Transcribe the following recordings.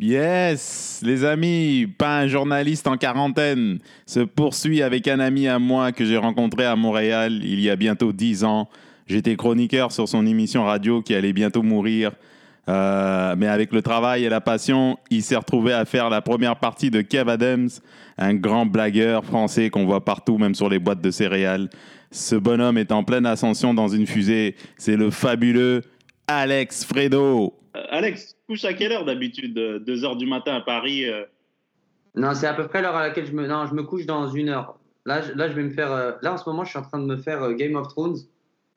Yes, les amis, pas un journaliste en quarantaine se poursuit avec un ami à moi que j'ai rencontré à Montréal il y a bientôt dix ans. J'étais chroniqueur sur son émission radio qui allait bientôt mourir. Euh, mais avec le travail et la passion, il s'est retrouvé à faire la première partie de Kev Adams, un grand blagueur français qu'on voit partout, même sur les boîtes de céréales. Ce bonhomme est en pleine ascension dans une fusée. C'est le fabuleux Alex Fredo. Euh, Alex, couches à quelle heure d'habitude 2 h du matin à Paris euh? Non, c'est à peu près l'heure à laquelle je me. Non, je me couche dans une heure. Là, je, là, je vais me faire. euh, Là, en ce moment, je suis en train de me faire euh, Game of Thrones.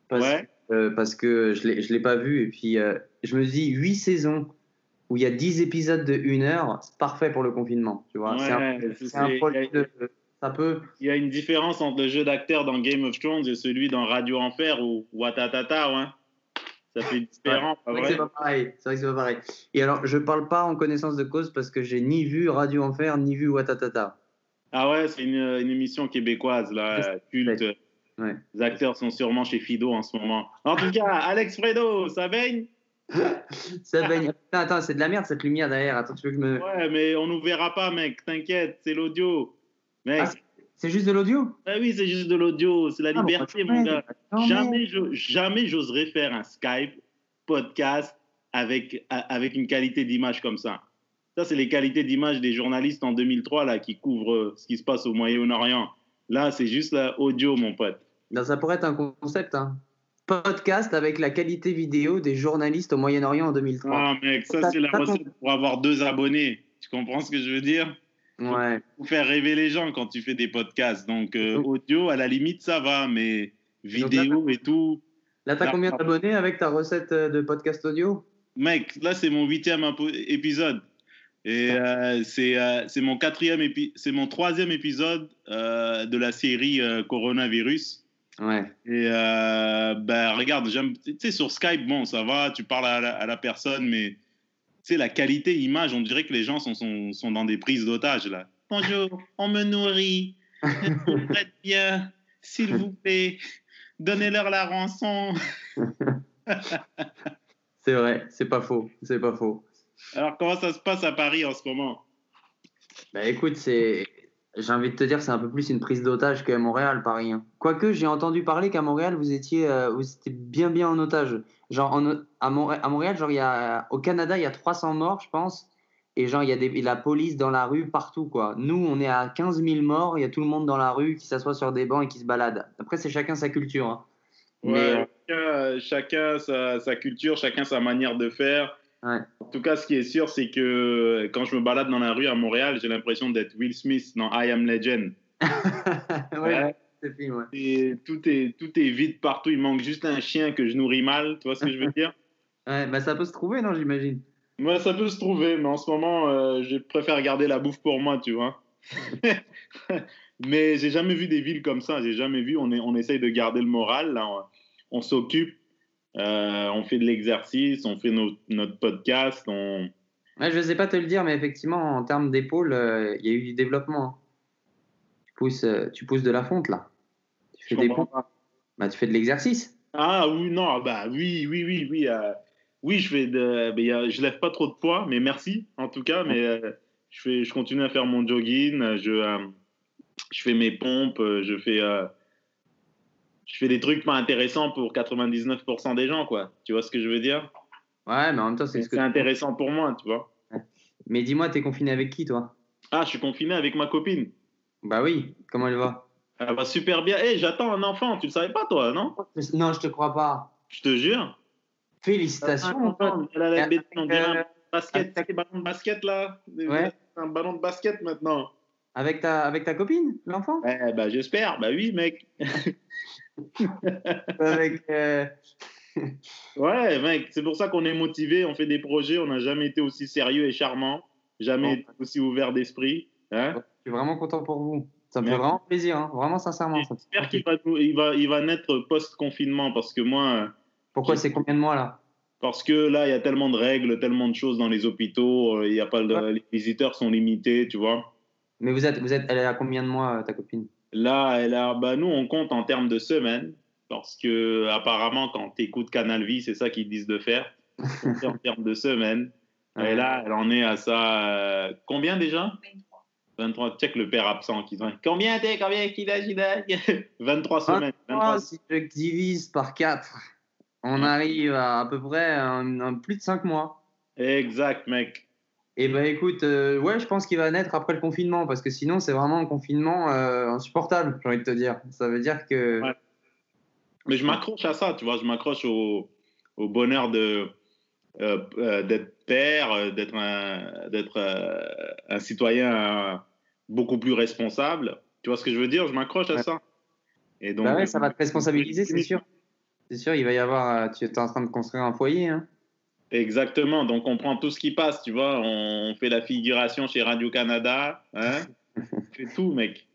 Parce, Ouais. euh, parce que je ne l'ai pas vu. Et puis, euh, je me dis, 8 saisons où il y a 10 épisodes de 1 heure, c'est parfait pour le confinement. Tu vois, c'est un, Ouais, c'est- c'est un c'est- projet de- Ça peut. Il y a une différence entre le jeu d'acteur dans Game of Thrones et celui dans Radio Enfer ou Watatata, ouais. Ça fait différent, C'est vrai vrai vrai que c'est pas pareil. Et alors, je parle pas en connaissance de cause parce que j'ai ni vu Radio Enfer, ni vu Watatata. Ah ouais, c'est une, une émission québécoise, là, culte. Ouais. Les acteurs sont sûrement chez Fido en ce moment. En tout cas, Alex Fredo, ça baigne Ça baigne. Attends, attends, c'est de la merde cette lumière derrière. Attends, tu veux que je me. Ouais, mais on nous verra pas, mec, t'inquiète, c'est l'audio. Mec, Ah, C'est juste de l'audio? Ah oui, c'est juste de l'audio, c'est la Ah, bon, liberté, bah, mon gars. Non, jamais, mais- jamais j'oserais faire un Skype podcast avec, a- avec une qualité d'image comme ça. Ça, c'est les qualités d'image des journalistes en 2003 là, qui couvrent ce qui se passe au Moyen-Orient. Là, c'est juste la audio, mon pote. Non, ça pourrait être un concept. Hein. Podcast avec la qualité vidéo des journalistes au Moyen-Orient en 2003. Ah, mec, ça, Ça- c'est la recette pour avoir deux abonnés. Tu comprends ce que je veux dire? Ouais. Pour faire rêver les gens quand tu fais des podcasts. Donc, euh, audio, à la limite, ça va, mais vidéo et tout. Là, t'as combien ah. d'abonnés avec ta recette euh, de podcast audio? Mec, là, c'est mon huitième épisode. Et euh, c'est euh, c'est mon quatrième épi- c'est mon troisième épisode euh, de la série euh, Coronavirus. Ouais. Et euh, ben, regarde, j'aime, tu sais, sur Skype, bon, ça va, tu parles à la, à la personne, mais sais, la qualité image, on dirait que les gens sont, sont, sont dans des prises d'otages, là. Bonjour, on me nourrit, on traite bien, s'il vous plaît, donnez-leur la rançon. C'est vrai, c'est pas faux. C'est pas faux. Alors, comment ça se passe à Paris en ce moment? Bah écoute, c'est. J'ai envie de te dire, c'est un peu plus une prise d'otage qu'à Montréal, Paris. hein. Quoique, j'ai entendu parler qu'à Montréal, vous étiez, euh, vous étiez bien, bien en otage. Genre, en- à, Montré- à Montréal, genre, y a, au Canada, il y a 300 morts, je pense. Et genre, il y a des, la police dans la rue partout, quoi. Nous, on est à 15 000 morts, il y a tout le monde dans la rue qui s'assoit sur des bancs et qui se balade. Après, c'est chacun sa culture. hein. Mais, Ouais, chacun, chacun sa, sa culture, chacun sa manière de faire. Ouais. En tout cas, ce qui est sûr, c'est que quand je me balade dans la rue à Montréal, j'ai l'impression d'être Will Smith dans I Am Legend. ouais, Ouais. c'est film, ouais. Et tout est, tout est vide partout. Il manque juste un chien que je nourris mal. Tu vois ce que je veux dire? Ouais, bah ça peut se trouver, non, j'imagine? Moi, ça peut se trouver, mais en ce moment, euh, je préfère garder la bouffe pour moi, tu vois. mais j'ai jamais vu des villes comme ça. J'ai jamais vu. On, est, on essaye de garder le moral. Là, on, on s'occupe. Euh, on fait de l'exercice. On fait notre podcast. On, Ouais, je ne sais pas te le dire, mais effectivement, en termes d'épaule, euh, il y a eu du développement. hein. Tu, pousses, euh, tu pousses de la fonte, là. Tu fais des pompes. Bah, tu fais de l'exercice. Ah oui, non, bah oui, oui, oui, oui. oui, je fais de, mais, je lève pas trop de poids, mais merci en tout cas. Mais je fais, je continue à faire mon jogging. Je, je fais mes pompes. Je fais, je fais des trucs pas intéressants pour 99% des gens, quoi. Tu vois ce que je veux dire? Ouais, mais en même temps, c'est C'est ce que tu- intéressant pour moi, tu vois. Mais dis-moi, t'es confiné avec qui, toi? Ah, je suis confiné avec ma copine. Bah oui, comment elle va? Elle va super bien. Eh, j'attends un enfant. Tu le savais pas, toi, non? Non, je te crois pas. Je te jure. Félicitations, mon pote. Elle a la bête- on dirait un basket, avec- les ballons de basket là. Ouais. Un ballon de basket maintenant. Avec ta, avec ta copine, l'enfant? Eh bah j'espère, bah oui mec. Avec. euh, Ouais mec, c'est pour ça qu'on est motivé, on fait des projets, on n'a jamais été aussi sérieux et charmant, jamais été aussi ouvert d'esprit. Hein Je suis vraiment content pour vous. Ça me fait vraiment plaisir, hein. vraiment sincèrement. J'espère qu'il va, nous- il va, il va naître post-confinement parce que moi, Pourquoi c'est combien de mois là? Parce que là il y a tellement de règles, tellement de choses dans les hôpitaux, euh, il y a pas de- Ouais. les visiteurs sont limités, tu vois. Mais vous êtes, vous êtes, elle est à combien de mois euh, ta copine? Là, elle a, bah, nous, on compte en termes de semaines, parce que apparemment, quand tu écoutes Canal Vie, c'est ça qu'ils disent de faire. En termes de semaines. Et là, elle en est à ça. euh, combien déjà? 23. 23. Check le père absent qui dit Combien t'es Combien qu'il a, qu'il a 23 semaines. 23 Ah, si je divise par 4, on arrive à à peu près un, un plus de 5 mois. Exact, mec. Et ben écoute, euh, ouais, je pense qu'il va naître après le confinement, parce que sinon c'est vraiment un confinement euh, insupportable, j'ai envie de te dire. Ça veut dire que... Ouais. Mais je m'accroche à ça, tu vois. Je m'accroche au, au bonheur de euh, d'être père, d'être un, d'être un citoyen beaucoup plus responsable. Tu vois ce que je veux dire? Je m'accroche à ça. Et donc, Bah ouais, ça va te responsabiliser, c'est sûr. C'est sûr, il va y avoir... tu es en train de construire un foyer, hein. Exactement. Donc, on prend tout ce qui passe, tu vois. On fait la figuration chez Radio-Canada. Hein on fait tout, mec.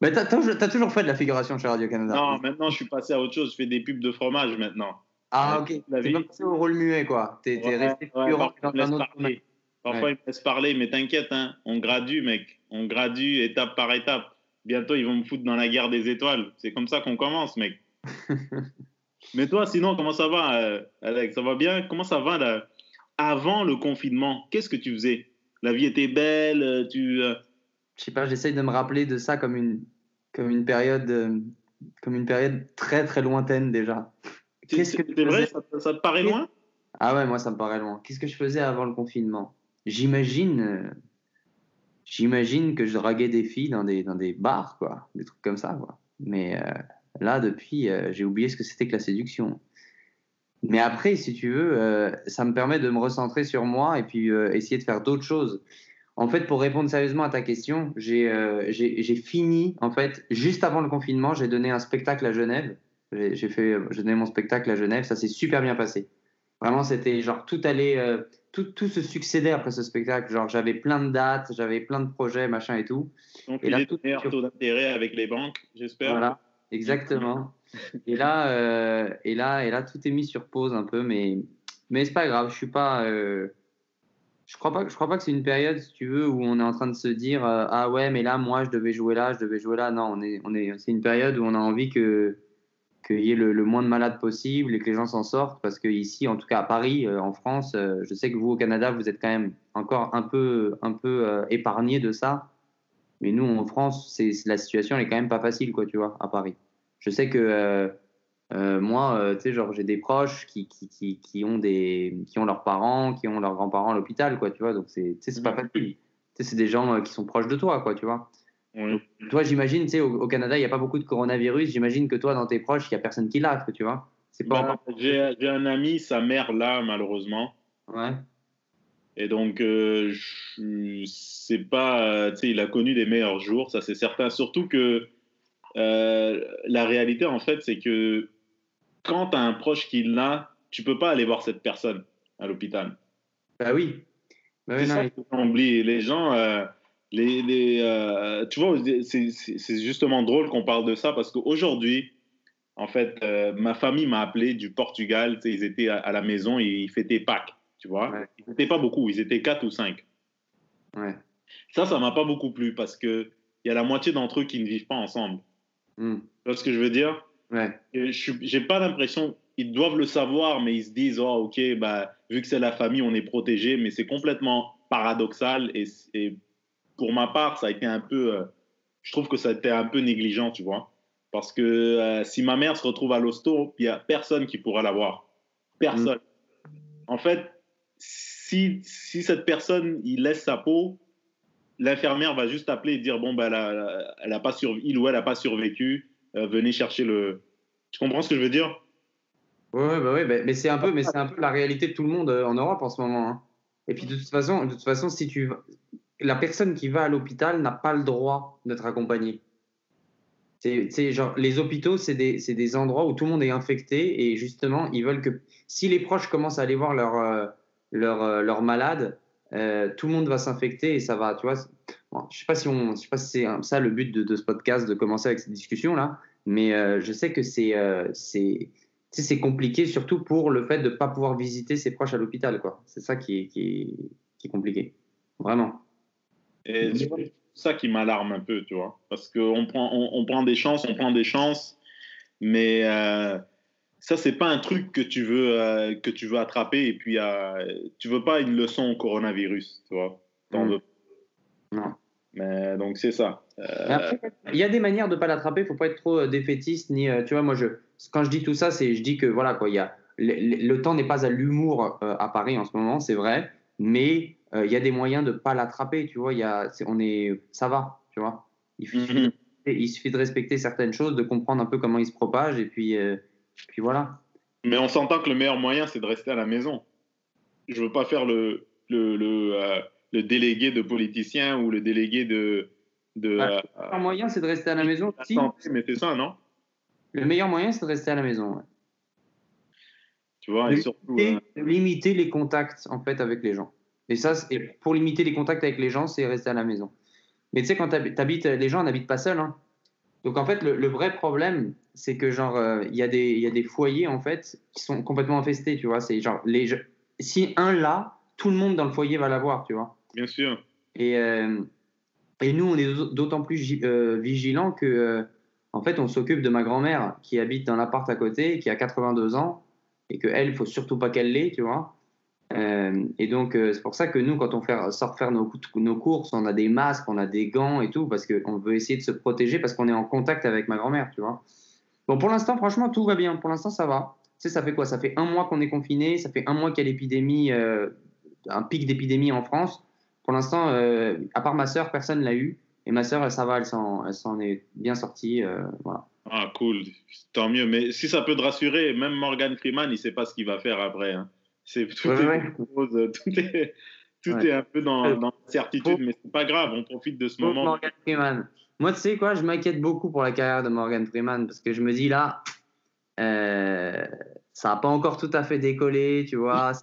Mais t'as, toujours fait de la figuration chez Radio-Canada. Non, maintenant, je suis passé à autre chose. Je fais des pubs de fromage maintenant. Ah, Ouais, ok. T'es pas passé au rôle muet, quoi. T'es, Ouais, resté ouais, pur dans un autre parler. Parfois, ils me laissent parler, mais t'inquiète, hein, on gradue, mec. On gradue étape par étape. Bientôt, ils vont me foutre dans la guerre des étoiles. C'est comme ça qu'on commence, mec. mais toi, sinon, comment ça va, euh, Alex? Ça va bien? Comment ça va là avant le confinement? Qu'est-ce que tu faisais? La vie était belle euh, tu, euh, Je sais pas, j'essaye de me rappeler de ça comme une, comme une période... euh, comme une période très très lointaine déjà. Qu'est-ce que tu C'est vrai ça, te- ça te paraît loin? Ah ouais, moi ça me paraît loin. Qu'est-ce que je faisais avant le confinement? J'imagine, j'imagine que je draguais des filles dans des, dans des bars, quoi, des trucs comme ça, quoi. Mais là, depuis, euh, j'ai oublié ce que c'était que la séduction. Mais après, si tu veux, euh, ça me permet de me recentrer sur moi et puis euh, essayer de faire d'autres choses. En fait, pour répondre sérieusement à ta question, j'ai fini, en fait, juste avant le confinement, j'ai donné un spectacle à Genève. J'ai fait, j'ai donné mon spectacle à Genève, ça s'est super bien passé. Vraiment, c'était genre tout allait, tout, tout se succédait après ce spectacle. Genre, j'avais plein de dates, j'avais plein de projets, machin et tout. Donc, Et il là, est tout- meilleur taux d'intérêt avec les banques, j'espère. Voilà, exactement. Et là, euh, et là, et là, tout est mis sur pause un peu, mais, mais c'est pas grave. Je suis pas, euh, je crois pas, je crois pas que c'est une période, si tu veux, où on est en train de se dire, euh, ah ouais, mais là, moi, je devais jouer là, je devais jouer là. Non, on est, on est, c'est une période où on a envie que qu'il y ait le, le moins de malades possible et que les gens s'en sortent, parce que ici, en tout cas à Paris, en France, je sais que vous au Canada, vous êtes quand même encore un peu, un peu épargné de ça. Mais nous, en France, c'est la situation, elle est quand même pas facile, quoi, tu vois, à Paris. Je sais que euh, euh, moi, euh, tu sais, genre, j'ai des proches qui, qui, qui, qui ont des, qui ont leurs parents, qui ont leurs grands-parents à l'hôpital, quoi, tu vois. Donc, c'est, c'est pas facile. Tu sais, c'est des gens qui sont proches de toi, quoi, tu vois. Oui. Toi, j'imagine, tu sais, au, au Canada, il n'y a pas beaucoup de coronavirus. J'imagine que toi, dans tes proches, il n'y a personne qui l'a, tu vois. C'est pas. J'ai j'ai un ami, sa mère là, malheureusement. Ouais. Et donc, euh, c'est pas, euh, tu sais, il a connu des meilleurs jours, ça c'est certain. Surtout que euh, la réalité, en fait, c'est que quand tu as un proche qui l'a, tu peux pas aller voir cette personne à l'hôpital. Bah oui. Bah c'est ça qu'on oublie. Les gens, euh, les, les, tu vois, c'est justement drôle qu'on parle de ça parce qu'aujourd'hui, en fait, ma famille m'a appelé du Portugal. tu sais, Ils étaient à, à la maison et ils fêtaient Pâques, tu vois. Ouais. Ils n'étaient pas beaucoup, ils étaient quatre ou cinq. Ouais. Ça, ça m'a pas beaucoup plu parce que il y a la moitié d'entre eux qui ne vivent pas ensemble. Hmm. Tu vois ce que je veux dire? Ouais. J'ai pas l'impression ils doivent le savoir, mais ils se disent oh ok bah vu que c'est la famille, on est protégé, mais c'est complètement paradoxal et, et pour ma part, ça a été un peu, euh, je trouve que ça a été un peu négligent, tu vois, parce que euh, si ma mère se retrouve à l'hosto, il y a personne qui pourra la voir, personne. En fait, si cette personne il laisse sa peau, l'infirmière va juste appeler et dire bon bah elle a, pas surv- il ou elle a pas survécu, euh, venez chercher le. Tu comprends ce que je veux dire? Ouais, bah ouais, bah- mais c'est un peu, mais c'est un peu la réalité de tout le monde euh, en Europe en ce moment. hein. Et puis de toute façon, de toute façon, si tu, la personne qui va à l'hôpital n'a pas le droit d'être accompagnée. C'est, genre les hôpitaux, c'est des, c'est des endroits où tout le monde est infecté et justement, ils veulent que si les proches commencent à aller voir leur, euh, leur, euh, leur malade, euh, tout le monde va s'infecter et ça va, tu vois. je sais pas si on, je sais pas si c'est ça le but de, ce podcast de commencer avec cette discussion là, mais euh, je sais que c'est, euh, c'est, c'est compliqué, surtout pour le fait de ne pas pouvoir visiter ses proches à l'hôpital. quoi. C'est ça qui est, qui, est, qui compliqué. Vraiment. C'est ça qui m'alarme un peu, tu vois. Parce qu'on prend, on prend des chances, on prend des chances, mais euh, ça c'est pas un truc que tu veux euh, que tu veux attraper et puis euh, tu veux pas une leçon au coronavirus, tu vois. T'en Mm. veux. Non. Mais donc c'est ça. Euh, il y a des manières de pas l'attraper. Il faut pas être trop euh, défaitiste ni. tu vois, moi, je, quand je dis tout ça, c'est je dis que voilà quoi. Il y a le, le- le temps n'est pas à l'humour à Paris en ce moment, c'est vrai. Mais il y a des moyens de pas l'attraper. Tu vois, il y a, c'est- on est, ça va. Tu vois. Il suffit, Mhm. il suffit de respecter certaines choses, de comprendre un peu comment il se propage et puis, puis voilà. Mais on s'entend que le meilleur moyen, c'est de rester à la maison. Je veux pas faire le, le, le, euh, le délégué de politicien ou le délégué de. euh, Le meilleur moyen, c'est de rester à la maison. la Si, santé, mais c'est ça, non? Le meilleur moyen, c'est de rester à la maison. ouais. Tu vois, et surtout. euh, Et limiter les contacts en fait avec les gens. Et ça, pour limiter les contacts avec les gens, c'est rester à la maison. Mais tu sais, quand tu habites, les gens n'habitent pas seuls. hein. Donc en fait, le, le vrai problème, c'est que genre, euh, il y, a des- il y a des foyers en fait qui sont complètement infestés, tu vois. C'est genre, les, si un l'a, tout le monde dans le foyer va l'avoir, tu vois. bien sûr. Et, euh, et nous, on est d'autant plus euh, vigilants que, euh, en fait, on s'occupe de ma grand-mère qui habite dans l'appart à côté, qui a 82 ans, et que elle, il faut surtout pas qu'elle l'ait, tu vois. Euh, et donc, euh, c'est pour ça que nous, quand on sort faire nos, courses, on a des masques, on a des gants et tout, parce qu'on veut essayer de se protéger, parce qu'on est en contact avec ma grand-mère, tu vois. Bon, pour l'instant, franchement, tout va bien. Pour l'instant, ça va. Tu sais, ça fait quoi? Ça fait un mois qu'on est confiné, ça fait un mois qu'il y a l'épidémie, euh, un pic d'épidémie en France. Pour l'instant, euh, à part ma sœur, personne l'a eu. Et ma sœur, ça va, elle s'en, est bien sortie. Ah, cool. Tant mieux. Mais si ça peut te rassurer, même Morgan Freeman, il sait pas ce qu'il va faire après. hein. C'est, tout, Ouais, est, ouais. rose, tout, est, tout Ouais. est un peu dans, Ouais. dans l'incertitude, mais c'est pas grave. On profite de ce moment. Morgan Freeman. Moi, tu sais quoi, je m'inquiète beaucoup pour la carrière de Morgan Freeman parce que je me dis là, euh, ça n'a pas encore tout à fait décollé, tu vois.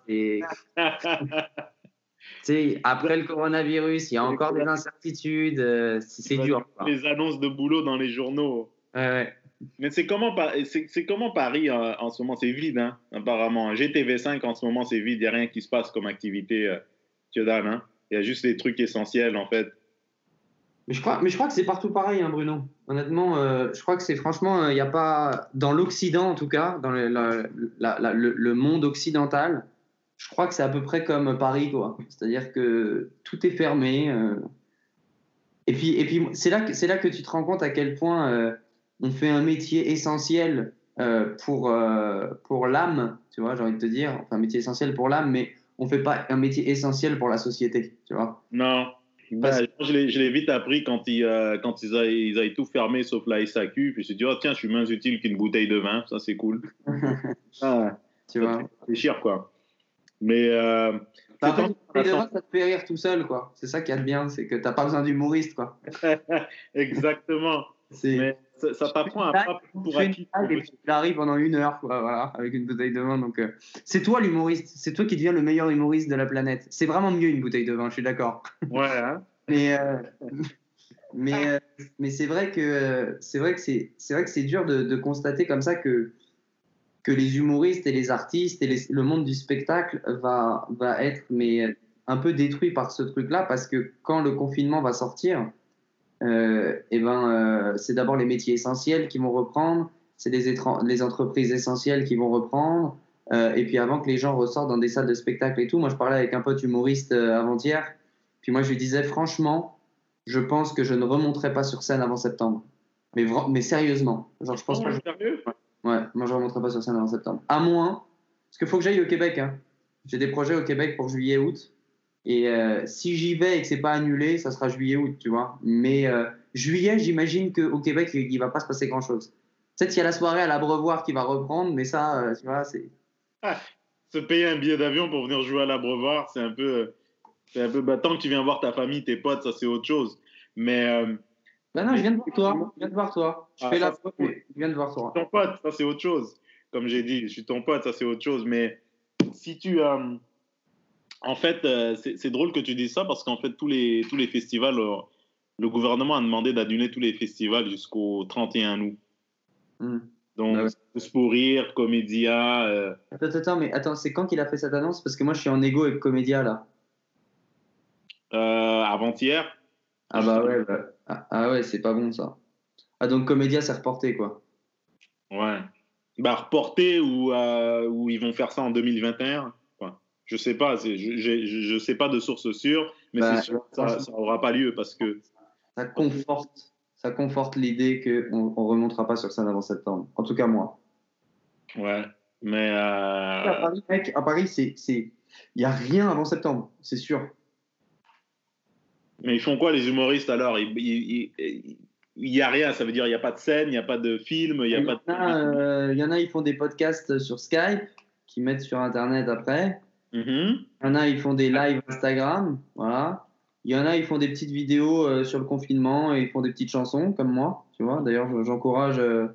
C'est, après le coronavirus, il y a encore des incertitudes. euh, c'est c'est dur. quoi. Les annonces de boulot dans les journaux. Ouais, ouais. Mais c'est comment, Paris euh, en ce moment? C'est vide, hein, apparemment. GTV5 en ce moment, c'est vide. Il n'y a rien qui se passe comme activité, euh, dalle, hein. Il y a juste des trucs essentiels, en fait. Mais je crois, mais je crois que c'est partout pareil, hein, Bruno. Honnêtement, euh, je crois que c'est franchement, il n'y a pas dans l'Occident en tout cas, dans le, monde occidental, je crois que c'est à peu près comme Paris, quoi. C'est-à-dire que tout est fermé. euh. Et puis, et puis c'est là que là que tu te rends compte à quel point euh, on fait un métier essentiel euh, pour euh, pour l'âme, tu vois. J'ai envie de te dire, enfin un métier essentiel pour l'âme, mais on fait pas un métier essentiel pour la société, tu vois. Non. Parce- Ben, je l'ai vite appris quand, ils, euh, quand ils, avaient, ils avaient tout fermé sauf la SAQ. Puis je me suis dit, oh, tiens, je suis moins utile qu'une bouteille de vin. Ça, c'est cool. Ah, Tu ça vois. réfléchir, quoi. Mais. Euh, Bah, fait, tant- les devants, ça te fait rire tout seul, quoi. C'est ça qui est bien, c'est que t'as pas besoin d'humoriste, quoi. Exactement. Mais ça, ça à pas pour acquis. blague et puis il arrive pendant une heure, quoi, voilà, avec une bouteille de vin. Donc, euh, c'est toi l'humoriste, c'est toi qui deviens le meilleur humoriste de la planète. C'est vraiment mieux une bouteille de vin, je suis d'accord. Ouais, hein. Mais, euh, mais, euh, mais c'est vrai que c'est vrai que c'est c'est vrai que c'est dur de, de constater comme ça que que les humoristes et les artistes et les- le monde du spectacle va va être mais un peu détruit par ce truc-là parce que quand le confinement va sortir, euh, et ben euh, c'est d'abord les métiers essentiels qui vont reprendre, c'est les, entreprises essentielles qui vont reprendre. euh, et puis avant que les gens ressortent dans des salles de spectacle et tout, moi je parlais avec un pote humoriste avant-hier. Puis moi, je lui disais, franchement, je pense que je ne remonterai pas sur scène avant septembre. Mais, mais sérieusement. Genre, je pense Oh, pas je- Ouais, moi, je ne remonterai pas sur scène avant septembre. À moins. Parce qu'il faut que j'aille au Québec. Hein. J'ai des projets au Québec pour juillet-août. Et euh, si j'y vais et que c'est pas annulé, ça sera juillet-août, tu vois. Mais euh, juillet, j'imagine qu'au Québec, il, il va pas se passer grand-chose. Peut-être qu'il y a la soirée à l'Abreuvoir qui va reprendre, mais ça, euh, tu vois, c'est. Se payer un billet d'avion pour venir jouer à l'Abreuvoir, c'est un peu. C'est un peu. Bah, tant que tu viens voir ta famille, tes potes, ça, c'est autre chose. Mais. Bah non, je viens de voir toi. Je viens de voir toi. Je Ah, fais ça, la. Je viens de voir toi. ton pote, ça c'est autre chose. Comme j'ai dit, je suis ton pote, ça c'est autre chose. Mais si tu. euh, en fait, euh, c'est drôle que tu dises ça parce qu'en fait, tous les, tous les festivals, euh, le gouvernement a demandé d'annuler tous les festivals jusqu'au 31 août. Hmm. Donc, Ah ouais. Tous pour rire, Comédia. euh, Attends, mais attends, c'est quand qu'il a fait cette annonce? Parce que moi, je suis en égo avec Comédia, là. avant-hier. Ah bah ouais, bah- ah, ah ouais, c'est pas bon, ça. Ah donc Comédia, c'est reporté, quoi. Ouais. bah, reporter ou, ou ils vont faire ça en 2021. Je sais pas, je, je, sais pas de source sûre, mais bah, sûr ça n'aura pas lieu parce que. Ça conforte, ça conforte l'idée qu'on ne remontera pas sur scène avant septembre. En tout cas, moi. Ouais, mais. Euh... À Paris, mec, à Paris, c'est. Il n'y a rien avant septembre, c'est sûr. Mais ils font quoi, les humoristes alors? Il n'y a rien, ça veut dire il n'y a pas de scène, il n'y a pas de film, il y a pas de. Euh, il y en a, ils font des podcasts sur Skype, qui mettent sur Internet après. Mm-hmm. Il y en a, ils font des lives Instagram, voilà. Il y en a, ils font des petites vidéos euh, sur le confinement et ils font des petites chansons, comme moi, tu vois. D'ailleurs, j'encourage euh,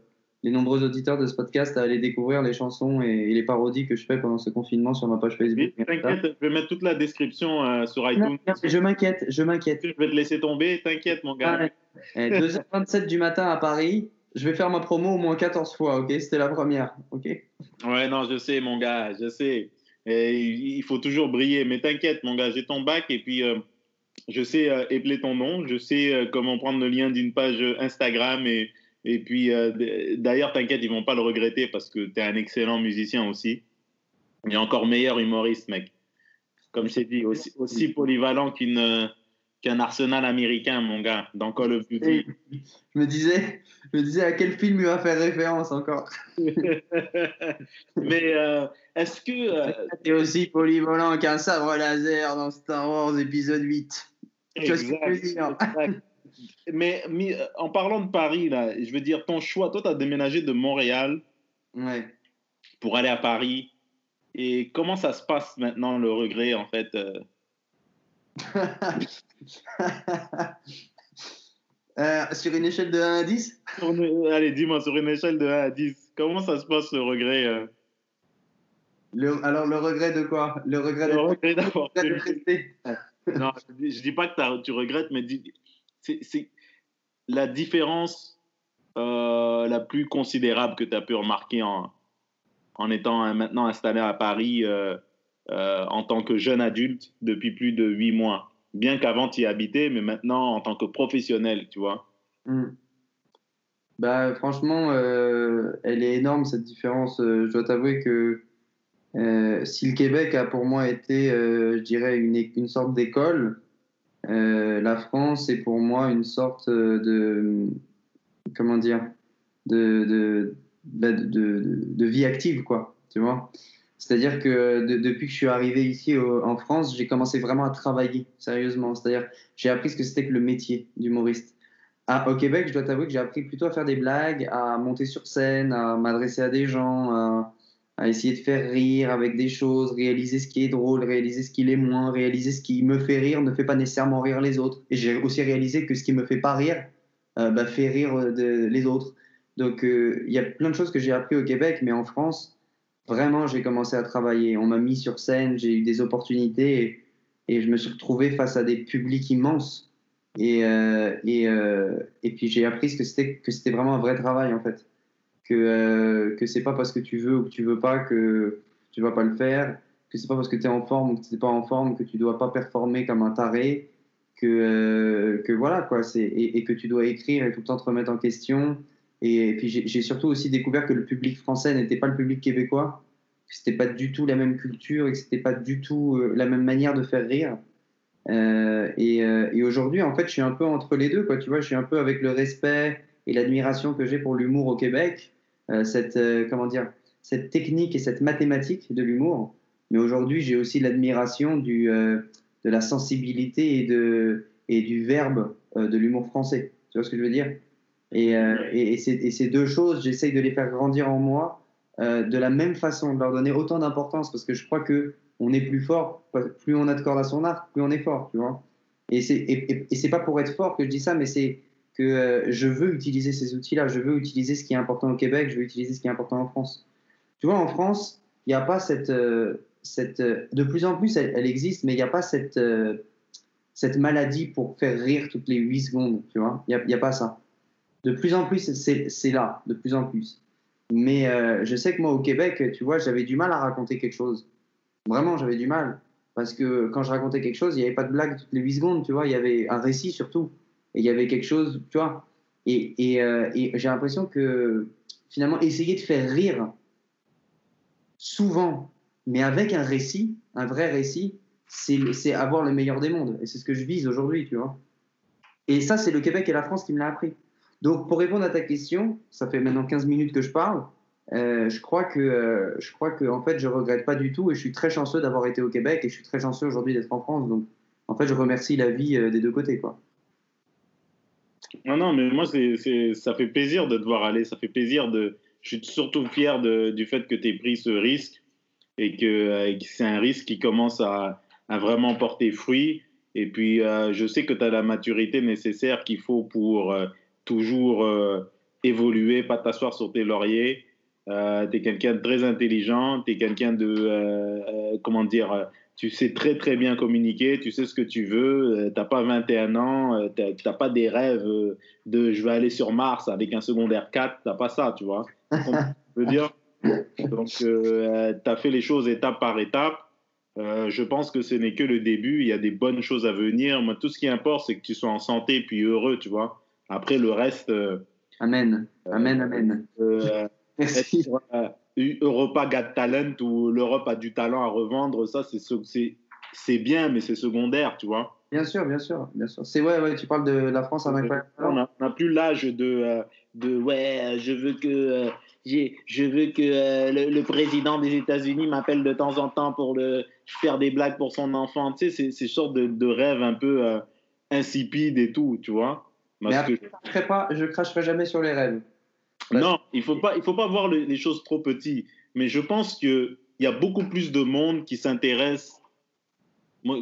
les nombreux auditeurs de ce podcast à aller découvrir les chansons et, les parodies que je fais pendant ce confinement sur ma page Facebook. T'inquiète, je vais mettre toute la description euh, sur iTunes. je m'inquiète, je m'inquiète. Je vais te laisser tomber, t'inquiète, mon gars. 2h27 du matin à Paris, je vais faire ma promo au moins 14 fois, ok? C'était la première, ok? Ouais, non, je sais, mon gars, je sais. Il faut toujours briller. Mais t'inquiète, mon gars, j'ai ton bac et puis euh, je sais euh, épeler ton nom. Je sais euh, comment prendre le lien d'une page Instagram. Et, et puis, d'ailleurs, t'inquiète, ils vont pas le regretter parce que tu es un excellent musicien aussi. Et encore meilleur humoriste, mec. Comme je t'ai dit, aussi polyvalent qu'une qu'un arsenal américain, mon gars, dans Call of Duty. Je me disais, je me disais à quel film il va faire référence encore. Mais est-ce que. Euh... aussi polyvalent qu'un sabre laser dans Star Wars épisode 8. mais, euh, en parlant de Paris, là, je veux dire, ton choix, toi, tu as déménagé de Montréal ouais. pour aller à Paris. Et comment ça se passe maintenant, le regret, en fait euh? euh, Sur une échelle de 1 à 10 Allez, dis-moi, sur une échelle de 1 à 10, comment ça se passe, le regret alors, le regret de quoi? Le regret, d'avoir Non, je dis, dis pas que tu regrettes, mais c'est la différence euh, la plus considérable que tu as pu remarquer en, en étant maintenant installé à Paris euh, euh, en tant que jeune adulte depuis plus de huit mois. Bien qu'avant tu y habitais, mais maintenant en tant que professionnel, tu vois. Hmm. Bah, franchement, elle est énorme cette différence. je dois t'avouer que euh, si le Québec a pour moi été, euh, je dirais, une, une sorte d'école, euh, la France est pour moi une sorte de, comment dire, de, de, de, de vie active, quoi, tu vois. C'est-à-dire que depuis que je suis arrivé ici en France, j'ai commencé vraiment à travailler sérieusement. C'est-à-dire, j'ai appris ce que c'était que le métier d'humoriste. Ah, au Québec, je dois t'avouer que j'ai appris plutôt à faire des blagues, à monter sur scène, à m'adresser à des gens, à, essayer de faire rire avec des choses, réaliser ce qui est drôle, réaliser ce qui l'est moins, réaliser ce qui me fait rire ne fait pas nécessairement rire les autres. Et j'ai aussi réalisé que ce qui me fait pas rire euh, bah, fait rire euh, les autres. Donc euh, il y a plein de choses que j'ai appris au Québec, mais en France, vraiment j'ai commencé à travailler. On m'a mis sur scène, j'ai eu des opportunités et, je me suis retrouvé face à des publics immenses. Et, et, et puis j'ai appris que c'était que c'était vraiment un vrai travail en fait que euh, que c'est pas parce que tu veux ou que tu veux pas que tu vas pas le faire, que c'est pas parce que tu es en forme ou que tu n'es pas en forme que tu dois pas performer comme un taré, que euh, que voilà quoi, c'est et, que tu dois écrire et tout le temps te remettre en question. Et, puis j'ai surtout aussi découvert que le public français n'était pas le public québécois, que c'était pas du tout la même culture et que c'était pas du tout euh, la même manière de faire rire. et, et aujourd'hui, en fait, je suis un peu entre les deux, quoi. Tu vois, je suis un peu avec le respect et l'admiration que j'ai pour l'humour au Québec, euh, cette, euh, comment dire, cette technique et cette mathématique de l'humour. Mais aujourd'hui, j'ai aussi l'admiration du, euh, de la sensibilité et, de, et du verbe de l'humour français. Tu vois ce que je veux dire? Et, et, ces deux choses, j'essaye de les faire grandir en moi de la même façon, de leur donner autant d'importance parce que je crois que on est plus fort, plus on a de cordes à son arc, plus on est fort, tu vois. Et c'est et, pas pour être fort que je dis ça, mais c'est que euh, je veux utiliser ces outils-là, je veux utiliser ce qui est important au Québec, je veux utiliser ce qui est important en France. Tu vois, en France, il n'y a pas cette, euh, cette... Euh, de plus en plus, elle, existe, mais il n'y a pas cette, cette maladie pour faire rire toutes les 8 secondes. Il n'y a, pas ça. De plus en plus, c'est là, de plus en plus. Mais je sais que moi, au Québec, tu vois, j'avais du mal à raconter quelque chose. Vraiment, j'avais du mal. Parce que quand je racontais quelque chose, il n'y avait pas de blague toutes les 8 secondes, tu vois. Il y avait un récit surtout. Et il y avait quelque chose, tu vois. Et, et, euh, j'ai l'impression que finalement, essayer de faire rire souvent, mais avec un récit, un vrai récit, c'est avoir le meilleur des mondes. Et c'est ce que je vise aujourd'hui, tu vois. Et ça, c'est le Québec et la France qui me l'a appris. Donc, pour répondre à ta question, ça fait maintenant 15 minutes que je parle. Euh, je crois que euh, je crois que en fait je regrette pas du tout et je suis très chanceux d'avoir été au Québec et je suis très chanceux aujourd'hui d'être en France donc en fait je remercie la vie euh, des deux côtés quoi. Non non mais moi ça fait plaisir de te voir aller ça fait plaisir de je suis surtout fier de, du fait que tu aies pris ce risque et que, que c'est un risque qui commence à, à, vraiment porter fruit et puis je sais que tu as la maturité nécessaire qu'il faut pour toujours évoluer pas t'asseoir sur tes lauriers euh, tu es quelqu'un de très intelligent, tu es quelqu'un de, euh, euh, comment dire, tu sais très très bien communiquer, tu sais ce que tu veux, tu n'as pas 21 ans, tu n'as pas des rêves de je vais aller sur Mars avec un secondaire 4, tu n'as pas ça, tu vois. Donc, tu as fait les choses étape par étape. je pense que ce n'est que le début, il y a des bonnes choses à venir. Moi, tout ce qui importe, c'est que tu sois en santé puis heureux, tu vois. Après, le reste. amen, amen, amen. Merci. Euh, Europa Got Talent ou l'Europe a du talent à revendre, ça, c'est bien, mais c'est secondaire, tu vois. Bien sûr, bien sûr, bien sûr. C'est ouais, ouais, tu parles de la France avec. On n'a plus l'âge de, euh, de ouais, je veux que euh, je veux que le, président des États-Unis m'appelle de temps en temps pour le faire des blagues pour son enfant. Tu sais, c'est ces sortes de, de rêves un peu insipides et tout, tu vois. Mais je ne cracherai pas, je cracherai jamais sur les rêves. Non, il ne faut, pas, il faut pas voir les choses trop petites. Mais je pense qu'il y a beaucoup plus de monde qui s'intéresse.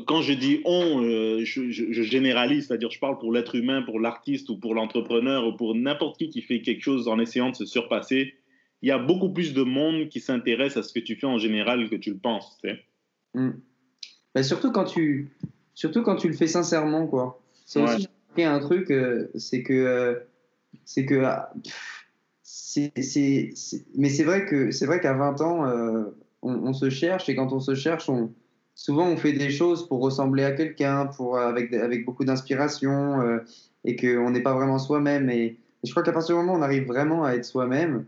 Quand je dis on, euh, je, généralise, c'est-à-dire je parle pour l'être humain, pour l'artiste ou pour l'entrepreneur ou pour n'importe qui qui fait quelque chose en essayant de se surpasser. Il y a beaucoup plus de monde qui s'intéresse à ce que tu fais en général que tu le penses. Tu sais. Hmm. surtout, quand tu, surtout quand tu le fais sincèrement. quoi. C'est aussi un truc, euh, c'est que, euh, c'est que mais c'est vrai que c'est vrai qu'à 20 ans, euh, on, se cherche et quand on se cherche, on, souvent on fait des choses pour ressembler à quelqu'un, pour avec beaucoup d'inspiration euh, et qu'on n'est pas vraiment soi-même. Et, je crois qu'à partir du moment où on arrive vraiment à être soi-même,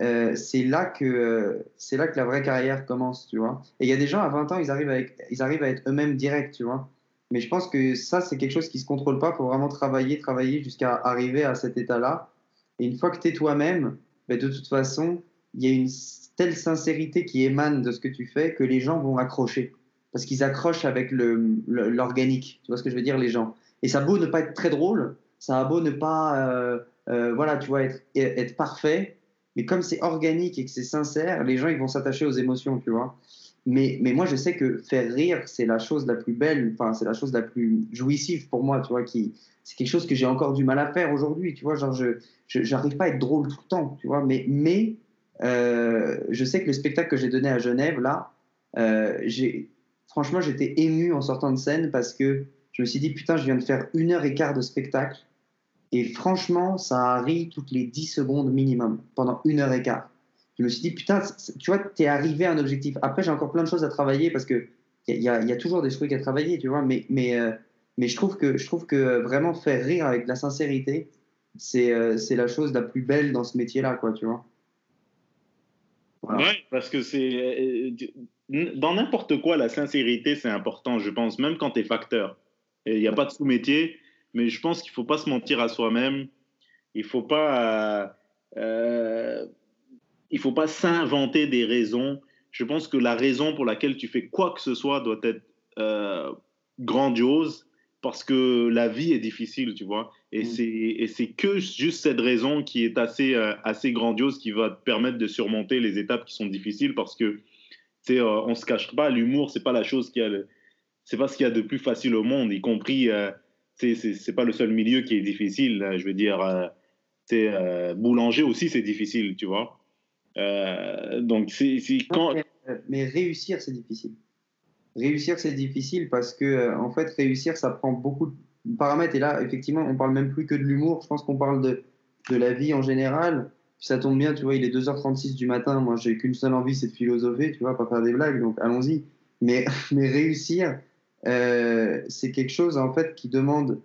euh, c'est là que c'est là que la vraie carrière commence, tu vois. Et il y a des gens à 20 ans, ils arrivent avec, ils arrivent à être eux-mêmes directs, tu vois. Mais je pense que ça, c'est quelque chose qui se contrôle pas. Il faut vraiment travailler, travailler jusqu'à arriver à cet état-là. Et une fois que tu es toi-même, ben, de toute façon, il y a une telle sincérité qui émane de ce que tu fais que les gens vont accrocher. Parce qu'ils accrochent avec l'organique. Tu vois ce que je veux dire, les gens? Et ça a beau ne pas être très drôle, ça a beau ne pas, euh, euh, voilà, tu vois, être, être parfait, mais comme c'est organique et que c'est sincère, les gens, ils vont s'attacher aux émotions, tu vois? Mais, mais moi, je sais que faire rire, c'est la chose la plus belle, enfin, c'est la chose la plus jouissive pour moi, tu vois, qui, c'est quelque chose que j'ai encore du mal à faire aujourd'hui, tu vois. Genre, je n'arrive pas à être drôle tout le temps, tu vois. Mais, mais euh, je sais que le spectacle que j'ai donné à Genève, là, euh, franchement, j'étais ému en sortant de scène parce que je me suis dit, putain, je viens de faire une heure et quart de spectacle. Et franchement, ça a ri toutes les 10 secondes minimum, pendant une heure et quart. Je me suis dit, putain, tu vois, tu es arrivé à un objectif. Après, j'ai encore plein de choses à travailler parce qu'il y, y, a toujours des trucs à travailler, tu vois. Mais, mais euh, mais je trouve que, je trouve que vraiment faire rire avec la sincérité, c'est euh, la chose la plus belle dans ce métier-là, quoi, tu vois. Ouais, parce que c'est. Euh, dans n'importe quoi, la sincérité, c'est important, je pense, même quand tu es facteur. Il n'y a pas de sous-métier, mais je pense qu'il ne faut pas se mentir à soi-même. Il ne faut pas. Euh, il faut pas s'inventer des raisons. Je pense que la raison pour laquelle tu fais quoi que ce soit doit être grandiose parce que la vie est difficile, tu vois. Et mm. c'est que juste cette raison qui est assez, euh, assez grandiose qui va te permettre de surmonter les étapes qui sont difficiles parce que, tu sais, euh, on se cache pas, l'humour, c'est pas la chose qui a c'est pas ce qu'il y a de plus facile au monde, y compris, euh, c'est pas le seul milieu qui est difficile. je veux dire, c'est boulanger aussi, c'est difficile, tu vois. Donc, c'est quand. mais réussir, c'est difficile réussir, c'est difficile parce que, euh, en fait, réussir, ça prend beaucoup de paramètres. Et là, effectivement, on parle même plus que de l'humour. Je pense qu'on parle de, de la vie en général. ça tombe bien, tu vois, il est 2h36 du matin. Moi, j'ai qu'une seule envie, c'est de philosopher, tu vois, pas faire des blagues. Donc, allons-y. Mais, mais réussir, euh, c'est quelque chose, en fait, qui demande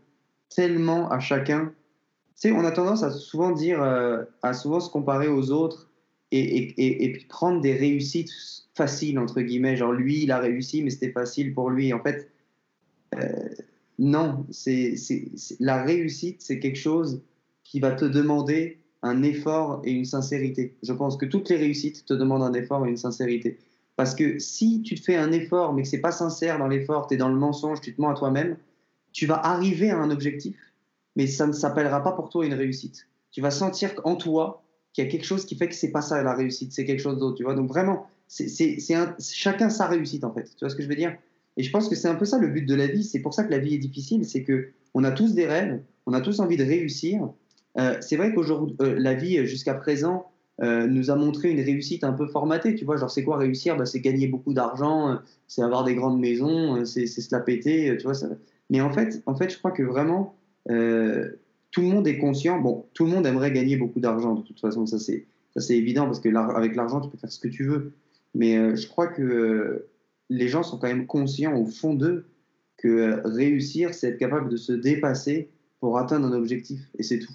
tellement à chacun. sais, on a tendance à souvent dire, euh, à souvent se comparer aux autres et, et, prendre des réussites faciles, entre guillemets. Genre, lui, il a réussi, mais c'était facile pour lui. En fait, euh, non, la réussite, c'est quelque chose qui va te demander un effort et une sincérité. Je pense que toutes les réussites te demandent un effort et une sincérité. Parce que si tu te fais un effort, mais que c'est pas sincère dans l'effort, tu es dans le mensonge, tu te mens à toi-même, tu vas arriver à un objectif, mais ça ne s'appellera pas pour toi une réussite. Tu vas sentir en toi qu'il y a quelque chose qui fait que c'est pas ça la réussite, c'est quelque chose d'autre, tu vois. Donc vraiment, c'est chacun sa réussite en fait. Tu vois ce que je veux dire Et je pense que c'est un peu ça le but de la vie. C'est pour ça que la vie est difficile, c'est que on a tous des rêves, on a tous envie de réussir. Euh, c'est vrai qu'aujourd'hui, euh, la vie jusqu'à présent euh, nous a montré une réussite un peu formatée. Tu vois, genre c'est quoi réussir? Bah, C'est gagner beaucoup d'argent, c'est avoir des grandes maisons, c'est se la péter, tu vois. Mais en fait, en fait, je crois que vraiment tout le monde est conscient. Bon, tout le monde aimerait gagner beaucoup d'argent, de toute façon, ça c'est, ça c'est évident, parce que avec l'argent, tu peux faire ce que tu veux. Mais euh, je crois que euh, les gens sont quand même conscients au fond d'eux que réussir, c'est être capable de se dépasser pour atteindre un objectif, et c'est tout.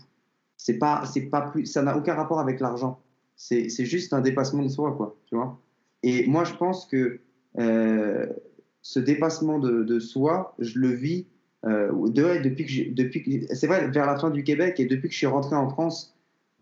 C'est pas, c'est pas plus, ça n'a aucun rapport avec l'argent. C'est, c'est juste un dépassement de soi, quoi, tu vois. Et moi, je pense que ce dépassement de, soi, je le vis euh, depuis que, depuis c'est vrai vers la fin du Québec et depuis que je suis rentré en France,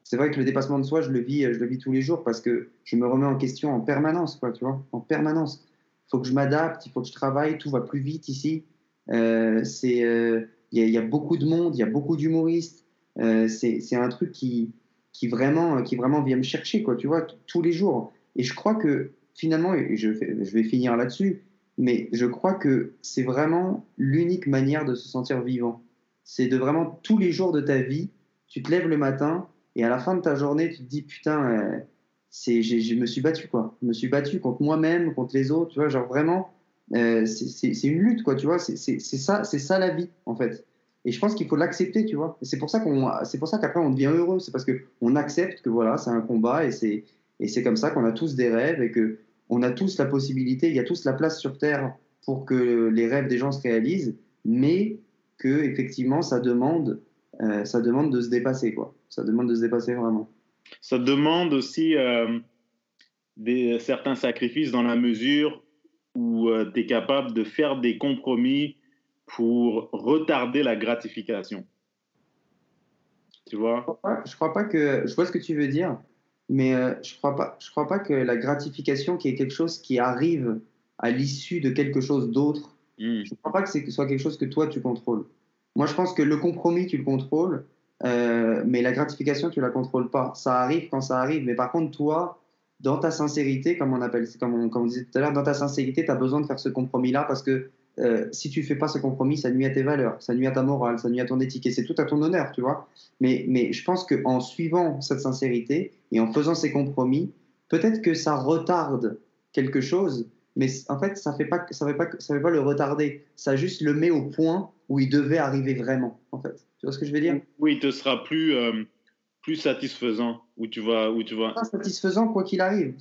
c'est vrai que le dépassement de soi, je le vis, je le vis tous les jours parce que je me remets en question en permanence, quoi, tu vois, en permanence. Il faut que je m'adapte, il faut que je travaille, tout va plus vite ici. Euh, c'est, euh, il y, a beaucoup de monde, il y a beaucoup d'humoristes. Euh, c'est un truc qui, qui vraiment, qui vraiment vient me chercher, quoi, tu vois, tous les jours. Et je crois que finalement, je, je vais finir là-dessus, mais je crois que c'est vraiment l'unique manière de se sentir vivant. C'est de vraiment tous les jours de ta vie, tu te lèves le matin et à la fin de ta journée, tu te dis putain, euh, je me suis battu quoi. Je me suis battu contre moi-même, contre les autres, tu vois, genre vraiment, euh, c'est une lutte quoi, tu vois. C'est ça, c'est ça la vie en fait. Et je pense qu'il faut l'accepter, tu vois. C'est pour ça qu'on, c'est pour ça qu'après on devient heureux. C'est parce que on accepte que voilà, c'est un combat et c'est et c'est comme ça qu'on a tous des rêves et que on a tous la possibilité, il y a tous la place sur Terre pour que les rêves des gens se réalisent, mais que effectivement ça demande, euh, ça demande de se dépasser quoi. Ça demande de se dépasser vraiment. Ça demande aussi euh, des, certains sacrifices dans la mesure où euh, tu es capable de faire des compromis pour retarder la gratification. Tu vois? Je crois pas que je vois ce que tu veux dire. Mais euh, je ne crois, pas, je crois pas que la gratification, qui est quelque chose qui arrive à l'issue de quelque chose d'autre, hmm. je ne crois pas que ce soit quelque chose que toi, tu contrôles. Moi, je pense que le compromis, tu le contrôles, euh, mais la gratification, tu ne la contrôles pas. Ça arrive quand ça arrive. Mais par contre, toi, dans ta sincérité, comme on, appelle, comme on, comme on disait tout à l'heure, dans ta sincérité, tu as besoin de faire ce compromis-là parce que euh, si tu fais pas ce compromis, ça nuit à tes valeurs, ça nuit à ta morale, ça nuit à ton éthique, et c'est tout à ton honneur, tu vois. Mais, mais je pense qu'en suivant cette sincérité et en faisant ces compromis, peut-être que ça retarde quelque chose, mais en fait, ça fait pas, ça fait pas, ça fait pas le retarder, ça juste le met au point où il devait arriver vraiment, en fait. Tu vois ce que je veux dire? Oui, il te sera plus, euh, plus satisfaisant, où tu vas, où tu vas. Pas satisfaisant quoi qu'il arrive.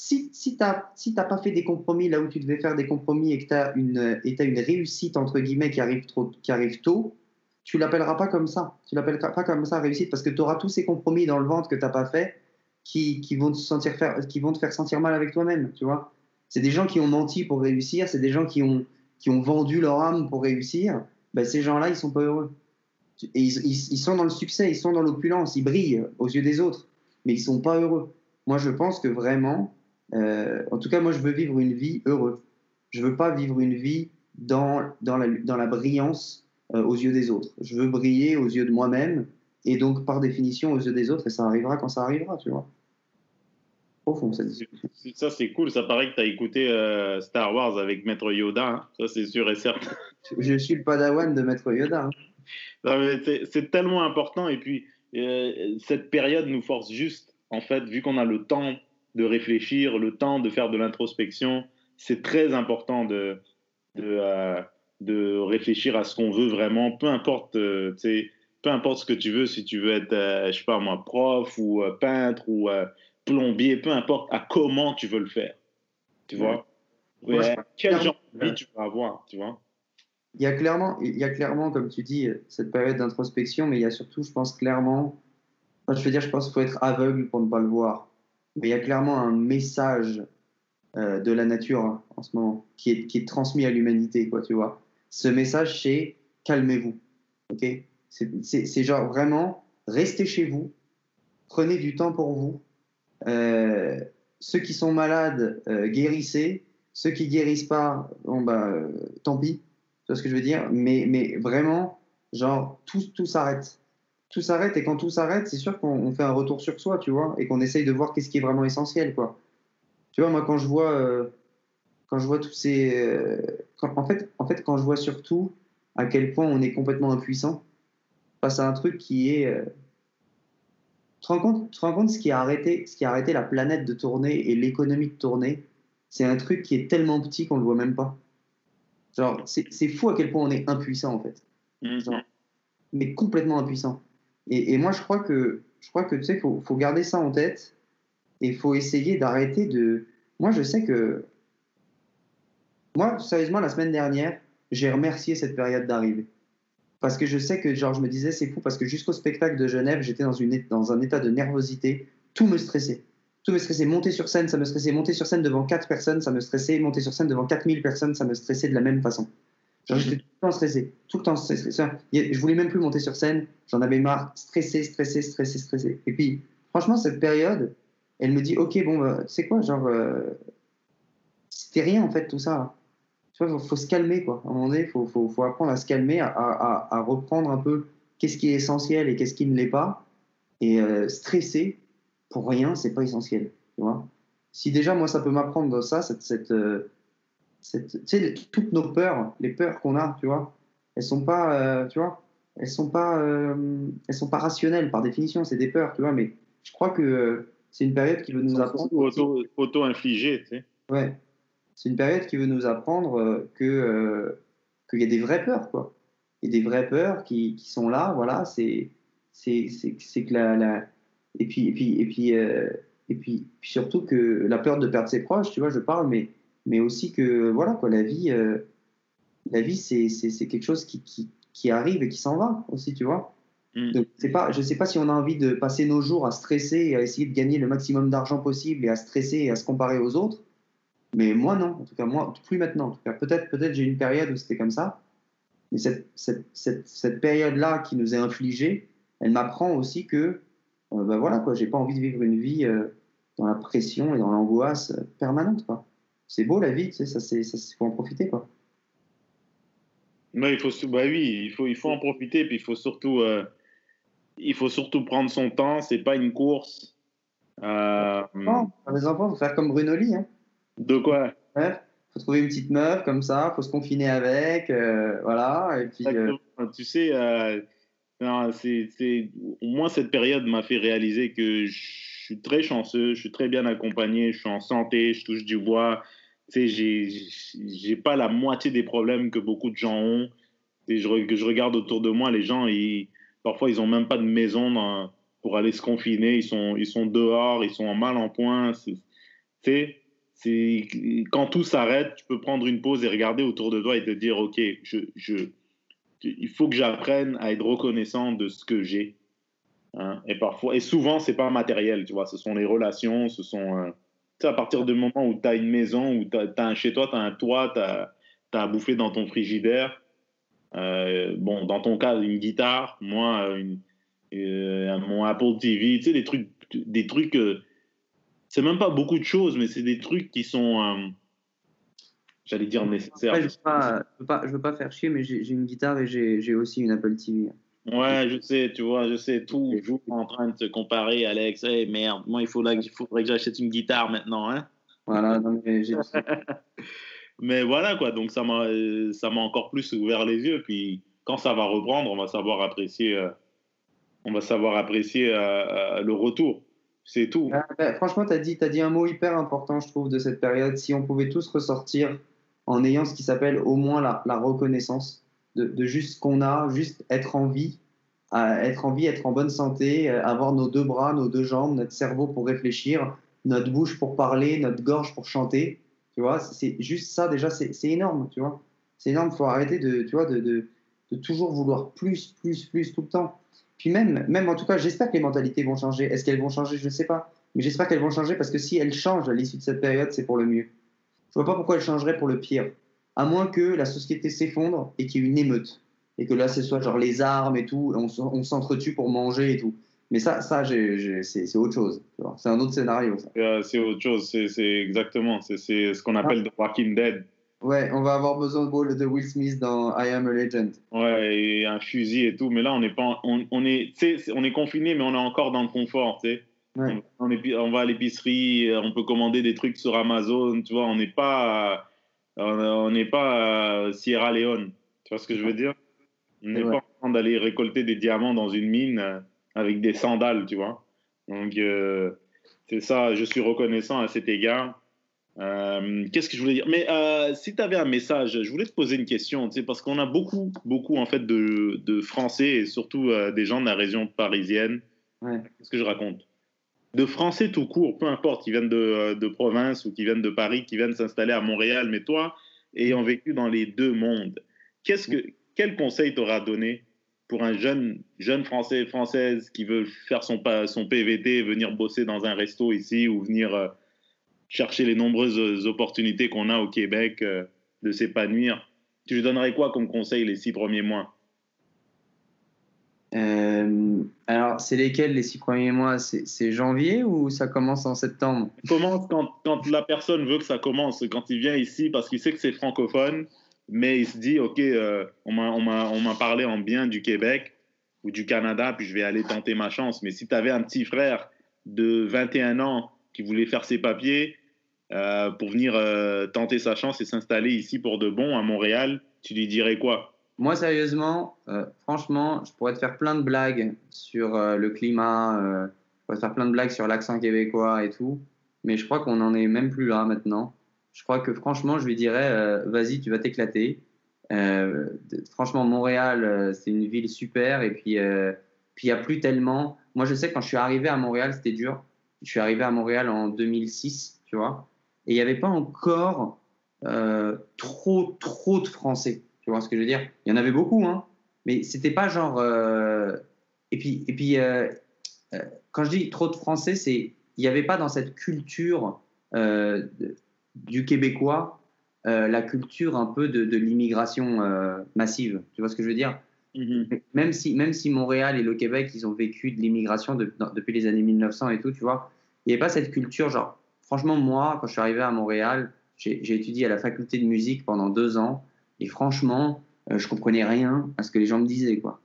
Si, si tu n'as pas fait des compromis là où tu devais faire des compromis et que tu as, une, et une réussite, entre guillemets, qui arrive, trop, qui arrive tôt, tu l'appelleras pas comme ça. Tu l'appelleras pas comme ça réussite parce que tu auras tous ces compromis dans le ventre que tu n'as pas fait qui, qui, vont te sentir faire, qui vont te faire sentir mal avec toi-même, tu vois. C'est des gens qui ont menti pour réussir, c'est des gens qui ont, qui ont vendu leur âme pour réussir. Ben, ces gens-là, ils sont pas heureux. Et ils, ils, ils, sont dans le succès, ils sont dans l'opulence, ils brillent aux yeux des autres, mais ils sont pas heureux. Moi, je pense que vraiment, euh, en tout cas, moi, je veux vivre une vie heureuse. Je veux pas vivre une vie dans, dans, la, dans la brillance euh, aux yeux des autres. Je veux briller aux yeux de moi-même et donc, par définition, aux yeux des autres, et ça arrivera quand ça arrivera, tu vois. Profond, cette Ça, c'est cool. Ça paraît que tu as écouté euh, Star Wars avec Maître Yoda. Hein. Ça, c'est sûr et certain. Je suis le padawan de Maître Yoda. Hein. C'est tellement important. Et puis, cette période nous force juste, en fait, vu qu'on a le temps de réfléchir, le temps de faire de l'introspection. C'est très important de, de, euh, de, réfléchir à ce qu'on veut vraiment, peu importe, euh, peu importe ce que tu veux, si tu veux être, euh, je sais pas moi, prof ou peintre ou plombier, peu importe à comment tu veux le faire. Tu vois? Quel genre de vie tu vas avoir, tu vois? Il y a clairement, il y a clairement, comme tu dis, cette période d'introspection, mais il y a surtout, je pense clairement, je veux dire, je pense qu'il faut être aveugle pour ne pas le voir. Il y a clairement un message euh, de la nature hein, en ce moment qui est, qui est transmis à l'humanité, quoi, tu vois. Ce message, c'est calmez-vous, ok? C'est genre vraiment, restez chez vous, prenez du temps pour vous. Euh, ceux qui sont malades, euh, guérissez. Ceux qui guérissent pas, bon bah, tant pis. Tu vois ce que je veux dire? Mais, mais vraiment, genre, tout, tout s'arrête tout s'arrête et quand tout s'arrête, c'est sûr qu'on fait un retour sur soi, tu vois, et qu'on essaye de voir qu'est-ce qui est vraiment essentiel, quoi. Tu vois, moi quand je vois, euh, quand je vois tous ces, euh, en fait, en fait, quand je vois surtout à quel point on est complètement impuissant face à un truc qui est, euh, tu te rends compte, tu te rends compte ce qui a arrêté, ce qui a arrêté la planète de tourner et l'économie de tourner, c'est un truc qui est tellement petit qu'on le voit même pas. Genre, c'est fou à quel point on est impuissant en fait. Mmh. mais complètement impuissant. Et, moi, je crois que, je crois que tu sais, faut, faut garder ça en tête et faut essayer d'arrêter de. Moi, je sais que. Moi, sérieusement, la semaine dernière, j'ai remercié cette période d'arrivée. Parce que je sais que, genre, je me disais, c'est fou, parce que jusqu'au spectacle de Genève, j'étais dans, une, dans un état de nervosité. Tout me stressait. Tout me stressait. Monter sur scène, ça me stressait. Monter sur scène devant 4 personnes, ça me stressait. Monter sur scène devant 4000 personnes, ça me stressait de la même façon. J'étais tout le temps stressé, tout le temps stressé. Je voulais même plus monter sur scène, j'en avais marre, stressé, stressé, stressé, stressé. Et puis, franchement, cette période, elle me dit, ok, bon, bah, tu sais quoi, genre, euh, c'était rien en fait tout ça. Tu vois, faut, faut se calmer quoi. À un moment donné, faut, faut, faut apprendre à se calmer, à, à, à reprendre un peu qu'est-ce qui est essentiel et qu'est-ce qui ne l'est pas. Et euh, stresser pour rien, c'est pas essentiel. Tu vois. Si déjà moi ça peut m'apprendre ça, cette, cette euh, sais, toutes nos peurs, les peurs qu'on a, tu vois, elles sont pas, euh, tu vois, elles sont pas, euh, elles sont pas rationnelles par définition, c'est des peurs, tu vois, mais je crois que euh, c'est une période qui veut nous apprendre. Auto, auto infligé, tu sais. Ouais, c'est une période qui veut nous apprendre que qu'il y a des vraies peurs, quoi. Il y a des vraies peurs qui, qui sont là, voilà, c'est c'est c'est que la, la, et puis et puis et puis et puis surtout que la peur de perdre ses proches, tu vois, je parle, mais mais aussi que voilà quoi, la vie, euh, la vie c'est, quelque chose qui, qui, qui, arrive et qui s'en va aussi, tu vois. Mm. Donc, pas, je sais pas si on a envie de passer nos jours à stresser et à essayer de gagner le maximum d'argent possible et à stresser et à se comparer aux autres. Mais moi non, en tout cas moi plus maintenant. En tout cas peut-être peut-être j'ai une période où c'était comme ça, mais cette, cette, cette, cette période là qui nous est infligée, elle m'apprend aussi que euh, ben voilà quoi, j'ai pas envie de vivre une vie euh, dans la pression et dans l'angoisse permanente quoi c'est beau la vie, tu sais, ça, c'est, ça, faut en profiter, quoi. Non, il faut, bah oui, il faut, il faut en profiter, puis il faut surtout, euh, il faut surtout prendre son temps. C'est pas une course. Euh, non, les enfants, faut faire comme Bruno Lee. Hein. De quoi? Il faut trouver une petite meuf comme ça, faut se confiner avec, euh, voilà. Et puis, euh, Tu sais, c'est, c'est, au moins cette période m'a fait réaliser que je suis très chanceux, je suis très bien accompagné, je suis en santé, je touche du bois, j'ai pas la moitié des problèmes que beaucoup de gens ont. Je, que je regarde autour de moi, les gens, ils, parfois, ils ont même pas de maison pour aller se confiner. Ils sont, ils sont dehors, ils sont en mal en point. Sais, quand tout s'arrête, tu peux prendre une pause et regarder autour de toi et te dire, OK, je, je, il faut que j'apprenne à être reconnaissant de ce que j'ai. Hein. Et parfois, et souvent, c'est pas matériel, tu vois, ce sont les relations, ce sont... Euh, à partir du moment où tu as une maison, où tu as, un chez toi, tu as un toit, tu as, as, à bouffer dans ton frigidaire. Euh, bon, dans ton cas, une guitare, moi, une, euh, mon Apple TV, tu sais, des trucs, des trucs euh, c'est même pas beaucoup de choses, mais c'est des trucs qui sont, j'allais dire, nécessaires. je, veux veux pas, je veux pas faire chier, mais j'ai une guitare et j'ai aussi une Apple TV. Ouais, je sais, tu vois, je sais, toujours en train de se comparer, Alex. Hey, merde, moi, il, faudrait que j'achète une guitare maintenant, hein. Voilà, mais Mais voilà, quoi, donc ça m'a encore plus ouvert les yeux. Puis quand ça va reprendre, on va savoir apprécier, euh, on va savoir apprécier euh, euh, le retour. C'est tout. Ah, ben, franchement, tu as, dit, as dit un mot hyper important, je trouve, de cette période. Si on pouvait tous ressortir en ayant ce qui s'appelle au moins la, la reconnaissance de, juste ce qu'on a, juste être en vie, être en vie, être en bonne santé, euh, avoir nos deux bras, nos deux jambes, notre cerveau pour réfléchir, notre bouche pour parler, notre gorge pour chanter. Tu vois, c'est juste ça déjà, c'est énorme, tu vois. C'est énorme. Il faut arrêter de, tu vois, de, toujours vouloir plus, plus, plus tout le temps. Puis même, même en tout cas, j'espère que les mentalités vont changer. Est-ce qu'elles vont changer? Je ne sais pas. Mais j'espère qu'elles vont changer parce que si elles changent à l'issue de cette période, c'est pour le mieux. Je ne vois pas pourquoi elles changeraient pour le pire. À moins que la société s'effondre et qu'il y ait une émeute. Et que là, ce soit genre les armes et tout, on, on s'entretue pour manger et tout. Mais ça, ça c'est autre chose. C'est un autre scénario. Euh, c'est autre chose. C'est exactement. C'est ce qu'on appelle The Walking Dead. Ouais, on va avoir besoin de, de Will Smith dans I Am a Legend. Ouais, et un fusil et tout. Mais là, on est pas, on, on est, on est confiné, mais on est encore dans le confort. Ouais. On, on, va à l'épicerie, on peut commander des trucs sur Amazon, tu vois. On n'est pas, on n'est pas Sierra Leone. Tu vois ce que je veux dire? On n'est pas en train d'aller récolter des diamants dans une mine euh, avec des sandales, tu vois. Donc, euh, c'est ça, je suis reconnaissant à cet égard. Euh, qu'est-ce que je voulais dire? Mais euh, si tu avais un message, je voulais te poser une question, parce qu'on a beaucoup, beaucoup en fait de, de Français et surtout des gens de la région parisienne. Qu'est-ce que je raconte? De Français tout court, peu importe, qui viennent de, de, province ou qui viennent de Paris, qui viennent s'installer à Montréal, mais toi, ayant vécu dans les deux mondes, que, quel conseil t'auras donné pour un jeune, jeune Français, Française qui veut faire son, son PVT, venir bosser dans un resto ici ou venir euh, chercher les nombreuses opportunités qu'on a au Québec euh, de s'épanouir, tu lui donnerais quoi comme conseil les six premiers mois? Euh, alors, c'est lesquels les six premiers mois? C'est janvier ou ça commence en septembre? Ça commence quand, la personne veut que ça commence, quand il vient ici parce qu'il sait que c'est francophone, mais il se dit, OK, euh, on m'a parlé en bien du Québec ou du Canada, puis je vais aller tenter ma chance. Mais si tu avais un petit frère de 21 ans qui voulait faire ses papiers euh, pour venir euh, tenter sa chance et s'installer ici pour de bon à Montréal, tu lui dirais quoi? Moi, sérieusement, franchement, je pourrais te faire plein de blagues sur le climat, je pourrais te faire plein de blagues sur l'accent québécois et tout, mais je crois qu'on n'en est même plus là maintenant je crois que franchement, je lui dirais, euh, vas-y, tu vas t'éclater. Euh, franchement, Montréal, euh, c'est une ville super. Et puis, puis il n'y a plus tellement. Moi, je sais, quand je suis arrivé à Montréal, c'était dur. Je suis arrivé à Montréal en 2006, tu vois. Et il n'y avait pas encore trop, trop de Français. Tu vois ce que je veux dire? Il y en avait beaucoup, hein. Mais c'était pas genre. Et puis, et puis quand je dis trop de Français, c'est il n'y avait pas dans cette culture du québécois euh, la culture un peu de, l'immigration euh, massive. Tu vois ce que je veux dire? Mm-hmm. même, si, même si Montréal et le Québec, ils ont vécu de l'immigration depuis les années 1900 et tout, tu vois, il n'y avait pas cette culture. Genre, franchement, moi, quand je suis arrivé à Montréal, j'ai étudié à la faculté de musique pendant deux ans et franchement, euh, je comprenais rien à ce que les gens me disaient, quoi.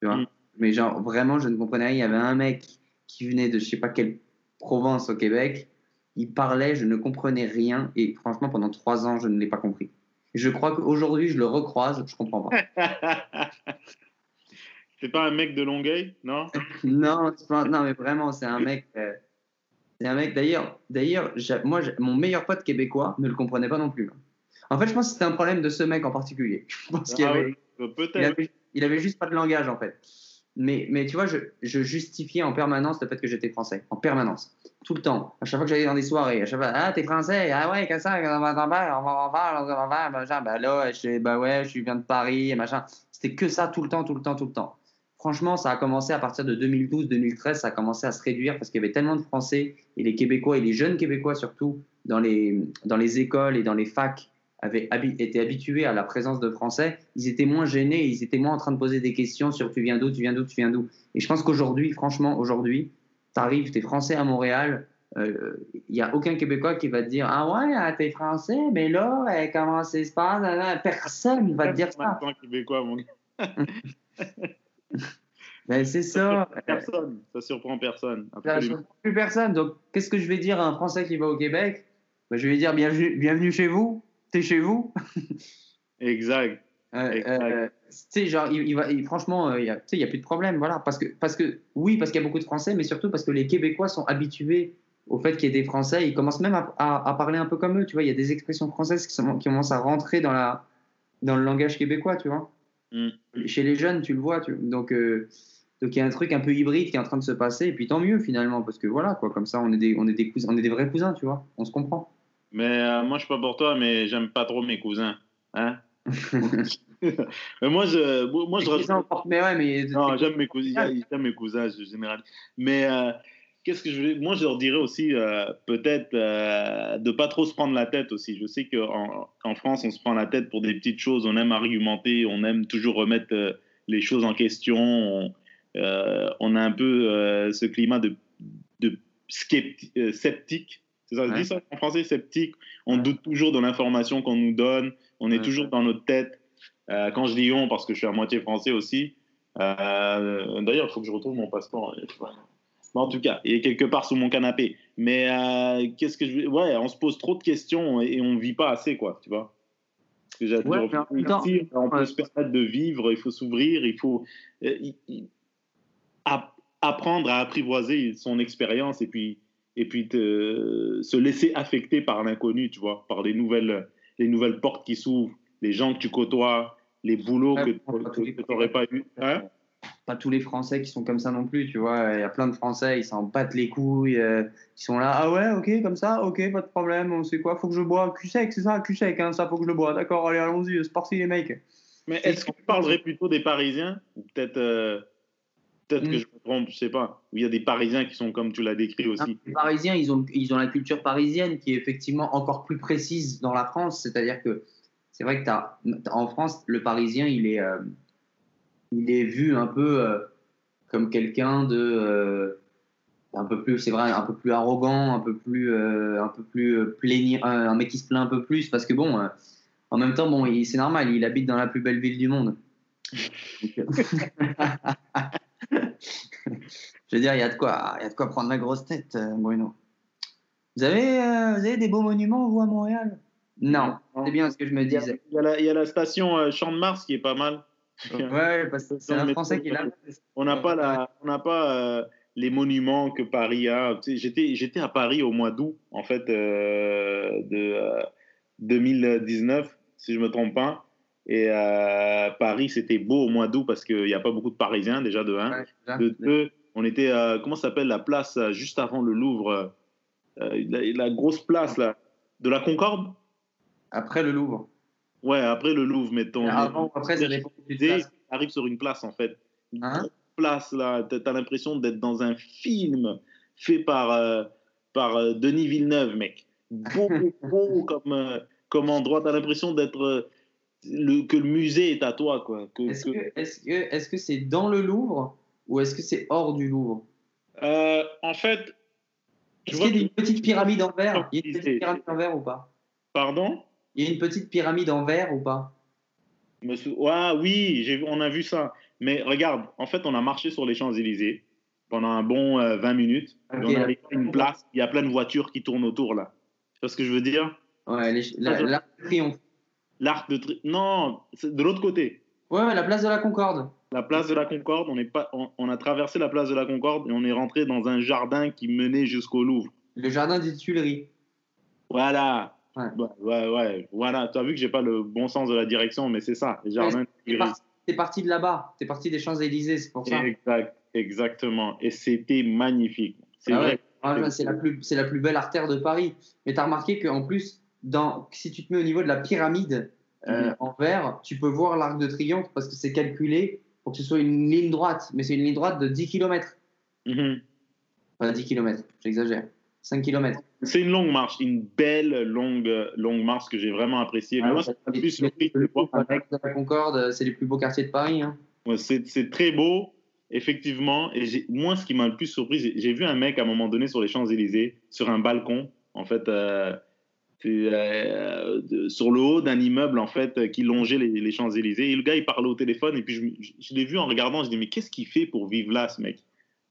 Tu vois mm. Mais genre, vraiment, je ne comprenais rien. Il y avait un mec qui venait de je sais pas quelle province au Québec il parlait, je ne comprenais rien et franchement pendant trois ans je ne l'ai pas compris. Je crois qu'aujourd'hui je le recroise, je comprends pas. c'est pas un mec de Longueuil, non? Non, non mais vraiment c'est un mec. Euh, c'est un mec. D'ailleurs, d'ailleurs, moi mon meilleur pote québécois ne le comprenait pas non plus. En fait, je pense que c'était un problème de ce mec en particulier. Je pense qu'il avait, il avait, il avait juste pas de langage en fait. Mais, mais tu vois, je, je, justifiais en permanence le fait que j'étais français. En permanence. Tout le temps. À chaque fois que j'allais dans des soirées, à chaque fois, ah, t'es français, ah ouais, qu'est-ce que ça, on va en faire, on va en faire, on va en faire, machin. Ben là, je, bah ouais, je viens de Paris, machin. C'était que ça tout le temps, tout le temps, tout le temps. Franchement, ça a commencé à partir de 2012-2013, ça a commencé à se réduire parce qu'il y avait tellement de Français et les Québécois et les jeunes Québécois surtout dans les, dans les écoles et dans les facs avaient été habitués à la présence de Français, ils étaient moins gênés, ils étaient moins en train de poser des questions sur tu viens d'où, tu viens d'où, tu viens d'où. Et je pense qu'aujourd'hui, franchement, aujourd'hui, tu arrives, tu es Français à Montréal, il euh, n'y a aucun Québécois qui va te dire Ah ouais, ah, t'es Français, mais là, euh, comment ça se passe Personne ne va te dire ça. Québécois, mon gars. Ben, c'est ça. Personne, ça surprend personne. Ça surprend plus personne. Donc, qu'est-ce que je vais dire à un Français qui va au Québec? Ben, Je vais dire bienvenue, bienvenue chez vous t'es chez vous. exact. Euh, euh, genre, il, va, franchement, euh, il n'y a plus de problème, voilà. Parce que, parce que, oui, parce qu'il y a beaucoup de Français, mais surtout parce que les Québécois sont habitués au fait qu'il y ait des Français. Ils commencent même à, parler un peu comme eux, tu vois. Il y a des expressions françaises qui, sont, qui, commencent à rentrer dans, la, dans le langage québécois, tu vois. Mm. Chez les jeunes, tu le vois. Tu, donc, donc, il y a un truc un peu hybride qui est en train de se passer. Et puis, tant mieux, finalement, parce que voilà, quoi. Comme ça, on est des, on est des, cousins, on est des vrais cousins, tu vois. On se comprend. Mais euh, moi, je suis pas pour toi, mais j'aime pas trop mes cousins. Hein mais moi, je, moi, je Mais ouais, mais. Non, j'aime mes cousins, j'aime mes cousins, en général. Mais euh, qu'est-ce que je vais. Moi, je leur dirais aussi, euh, peut-être, euh, de pas trop se prendre la tête aussi. Je sais qu'en en France, on se prend la tête pour des petites choses. On aime argumenter, on aime toujours remettre les choses en question. On, on a un peu ce climat de, de sceptique. C'est ça, je dis ça en français, sceptique. On doute toujours de l'information qu'on nous donne. On est toujours dans notre tête. Euh, quand je dis on, parce que je suis à moitié français aussi. Euh, d'ailleurs, il faut que je retrouve mon passeport. en tout cas, il est quelque part sous mon canapé. Mais euh, qu'est-ce que je Ouais, on se pose trop de questions et on vit pas assez, quoi, tu vois. Ouais, on peut se permettre de vivre, il faut s'ouvrir, il faut apprendre à apprivoiser son expérience et puis, et puis se laisser affecter par l'inconnu, tu vois, par les nouvelles, les nouvelles portes qui s'ouvrent, les gens que tu côtoies, les boulots que tu n'aurais pas eu. Hein? Pas tous les Français qui sont comme ça non plus, tu vois. Il y a plein de Français, ils s'en battent les couilles, euh, ils sont là, ah ouais, ok, comme ça, ok, pas de problème, on sait quoi, faut que je bois cul sec, c'est ça, cul sec, hein, ça, faut que je le bois, d'accord, allez, allons-y, c'est parti les mecs. Mais est-ce que tu parlerais plutôt des Parisiens peut-être euh, peut-être que hmm. je trompe, je sais pas. Ou il y a des Parisiens qui sont comme tu l'as décrit aussi. les Parisiens, ils ont, ils ont la culture parisienne qui est effectivement encore plus précise dans la France, c'est-à-dire que c'est vrai que as, en France, le Parisien, il est, euh, il est vu un peu euh, comme quelqu'un de euh, un peu plus, c'est vrai, un peu plus arrogant, un peu plus, un peu plus plaignir, un mec qui se plaint un peu plus parce que bon, en même temps, bon, c'est normal, il habite dans la plus belle ville du monde. Je veux dire, il y a de quoi, il y a de quoi prendre la grosse tête, Bruno. Vous avez, vous avez des beaux monuments, vous, à Montréal? Non, c'est bien ce que je me disais. Il y a la, il y a la station euh, Champ de Mars qui est pas mal. Ouais, parce que c'est un Français qui là. On n'a pas, la, on n'a pas euh, les monuments que Paris a. j'étais, j'étais à Paris au mois d'août, en fait, euh, de 2019, si je me trompe pas. Et Paris, c'était beau au mois d'août parce qu'il n'y a pas beaucoup de Parisiens, déjà, de 1. de 2, on était à, comment s'appelle la place juste avant le Louvre la, la, grosse place, là, de la Concorde? Après le Louvre. Ouais, après le Louvre, mettons. Avant, après, ça arrive sur une place, en fait. Une hein? place, là. Tu as l'impression d'être dans un film fait par, euh, par euh, Denis Villeneuve, mec. Beau, beau comme, euh, comme endroit. Tu as l'impression d'être. Le, que le musée est à toi, quoi. Est-ce que est-ce que est-ce que c'est dans le Louvre ou est-ce que c'est hors du Louvre? En fait, est-ce qu'il y a une petite pyramide en verre? Il y a une petite pyramide en verre ou pas? Pardon? Il y a une petite pyramide en verre ou pas? Ah, Oui, on a vu ça. Mais regarde, en fait, on a marché sur les Champs-Élysées pendant un bon 20 euh, minutes. on a une place, il y a plein de voitures qui tournent autour là. Tu vois ce que je veux dire? Ouais, l'arc de triomphe. L'arc de triomphe. Non, c'est de l'autre côté. Ouais, la place de la Concorde. La place de la Concorde, on, est pas, on, a traversé la place de la Concorde et on est rentré dans un jardin qui menait jusqu'au Louvre. Le jardin des Tuileries. Voilà, Ouais, ouais, Voilà, tu as vu que j'ai pas le bon sens de la direction, mais c'est ça, les jardins. T'es parti, de là-bas, t'es parti des Champs-Élysées, c'est pour ça. Exact, exactement. Et c'était magnifique. C'est ah vrai. Ah c'est la, plus, la plus belle artère de Paris. Mais tu as remarqué qu'en plus, dans, si tu te mets au niveau de la pyramide euh, mhm. en verre, tu peux voir l'arc de triomphe parce que c'est calculé pour que ce soit une ligne droite. Mais c'est une ligne droite de 10 km. Mmh. Enfin, 10 km, j'exagère. 5 km. C'est une longue marche, une belle longue, longue marche que j'ai vraiment appréciée. Ah, c'est plus le la Concorde, c'est les plus beaux quartiers de Paris. Hein. c'est très beau, effectivement. Et moi, ce qui m'a le plus surpris, j'ai vu un mec à un moment donné sur les Champs-Élysées, sur un balcon, en fait, euh, euh, sur le haut d'un immeuble, en fait, qui longeait les, Champs-Élysées. Et le gars, il parlait au téléphone, et puis je, je l'ai vu en regardant, je dis, mais qu'est-ce qu'il fait pour vivre là, ce mec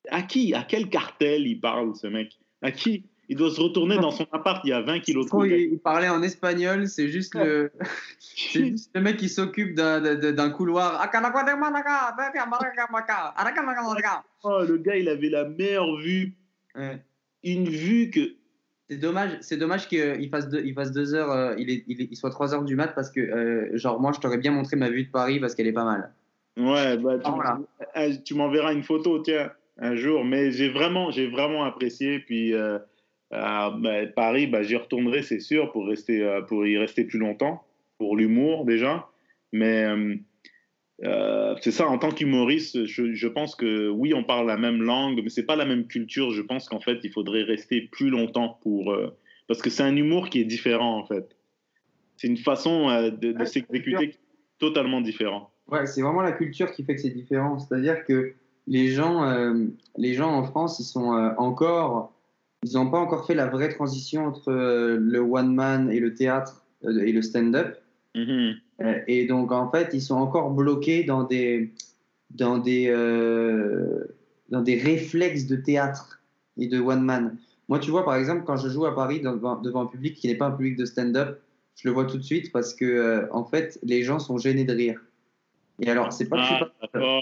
À qui À quel cartel il parle, ce mec à qui Il doit se retourner dans son appart, il y a 20 kilos de il, il parlait en espagnol, c'est juste, le... juste le mec qui s'occupe d'un couloir. Oh, le gars, il avait la meilleure vue. Une vue que. C'est dommage, c'est dommage qu'il fasse, deux, il fasse deux heures, euh, il, est, il, soit 3 heures du mat parce que, euh, genre, moi, je t'aurais bien montré ma vue de Paris parce qu'elle est pas mal. Ouais, bah, tu, ah, tu m'enverras une photo, tiens un jour. Mais j'ai vraiment, j'ai vraiment apprécié. Puis euh, bah, Paris, bah, j'y retournerai, c'est sûr, pour, rester, euh, pour y rester plus longtemps, pour l'humour déjà. Mais c'est ça, en tant qu'humoriste, je, je, pense que oui, on parle la même langue, mais c'est pas la même culture. Je pense qu'en fait, il faudrait rester plus longtemps pour. parce que c'est un humour qui est différent, en fait. C'est une façon de, de s'exécuter totalement différent. Ouais, c'est vraiment la culture qui fait que c'est différent. C'est-à-dire que les gens, euh, les gens en France, ils sont euh, encore, ils n'ont pas encore fait la vraie transition entre euh, le one man et le théâtre et le stand-up. Mm-hmm. Et donc en fait, ils sont encore bloqués dans des, dans des, dans des réflexes de théâtre et de one man. Moi, tu vois, par exemple, quand je joue à Paris devant, devant un public qui n'est pas un public de stand-up, je le vois tout de suite parce que en fait, les gens sont gênés de rire. Et alors, c'est pas, ah, pas...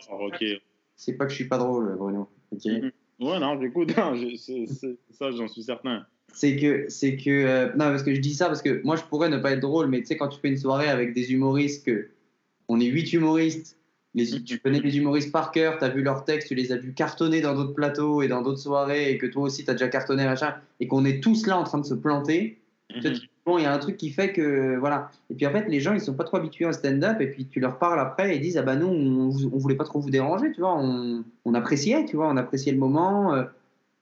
c'est pas que je suis pas drôle, Bruno. Mhm. Ouais, non, j'écoute, ça, j'en suis certain. C'est que, c'est que, euh, non, parce que je dis ça parce que moi, je pourrais ne pas être drôle, mais tu sais, quand tu fais une soirée avec des humoristes, que on est huit humoristes, les, mhm. tu connais les humoristes par cœur, tu as vu leurs textes, tu les as vus cartonner dans d'autres plateaux et dans d'autres soirées, et que toi aussi, tu as déjà cartonné, machin, et qu'on est tous là en train de se planter. Bon, il y a un truc qui fait que voilà. Et puis en fait, les gens ils sont pas trop habitués au stand-up et puis tu leur parles après et ils disent ah bah nous on, on voulait pas trop vous déranger, tu vois, on, on, appréciait, tu vois, on appréciait le moment. Euh.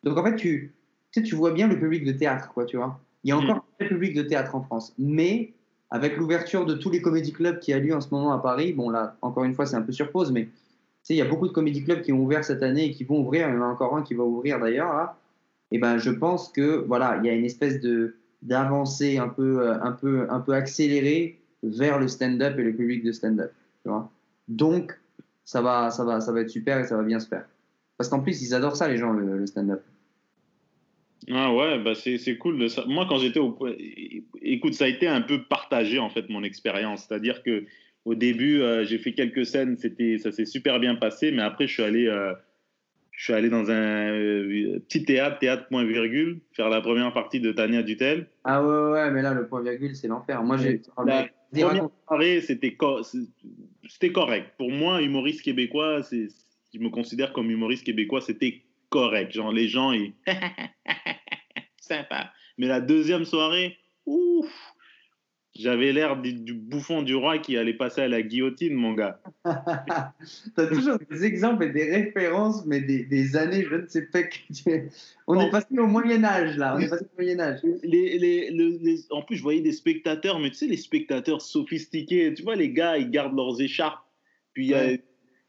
Donc en fait tu tu, sais, tu vois bien le public de théâtre quoi, tu vois. Il y a encore mm. un public de théâtre en France, mais avec l'ouverture de tous les comédie clubs qui a lieu en ce moment à Paris, bon là encore une fois c'est un peu sur pause, mais tu sais il y a beaucoup de comédie clubs qui ont ouvert cette année et qui vont ouvrir, il y en a encore un qui va ouvrir d'ailleurs là. Et ben je pense que voilà il y a une espèce de d'avancer un peu, euh, un, peu, un peu accéléré vers le stand-up et le public de stand-up. Donc, ça va, ça, va, ça va être super et ça va bien se faire. Parce qu'en plus, ils adorent ça, les gens, le, stand-up. Ah ouais, bah c'est, cool. Moi, quand j'étais au. Écoute, ça a été un peu partagé, en fait, mon expérience. C'est-à-dire que au début, euh, j'ai fait quelques scènes, ça s'est super bien passé, mais après, je suis allé. Euh, je suis allé dans un euh, petit théâtre, théâtre point virgule, faire la première partie de Tania Dutel. Ah ouais, ouais, mais là, le point virgule, c'est l'enfer. Moi, j'ai. La première soirée, c'était c'était correct. Pour moi, humoriste québécois, je me considère comme humoriste québécois, c'était correct. Genre, les gens, ils. Sympa. Mais la deuxième soirée, ouf, j'avais l'air du, bouffon du roi qui allait passer à la guillotine, mon gars. T'as toujours des exemples et des références, mais des, des années, je ne sais pas. On est passé au Moyen-Âge, là. On est passé au Moyen-Âge. Les, les, en plus, je voyais des spectateurs, mais tu sais, les spectateurs sophistiqués. Tu vois, les gars, ils gardent leurs écharpes. Puis euh,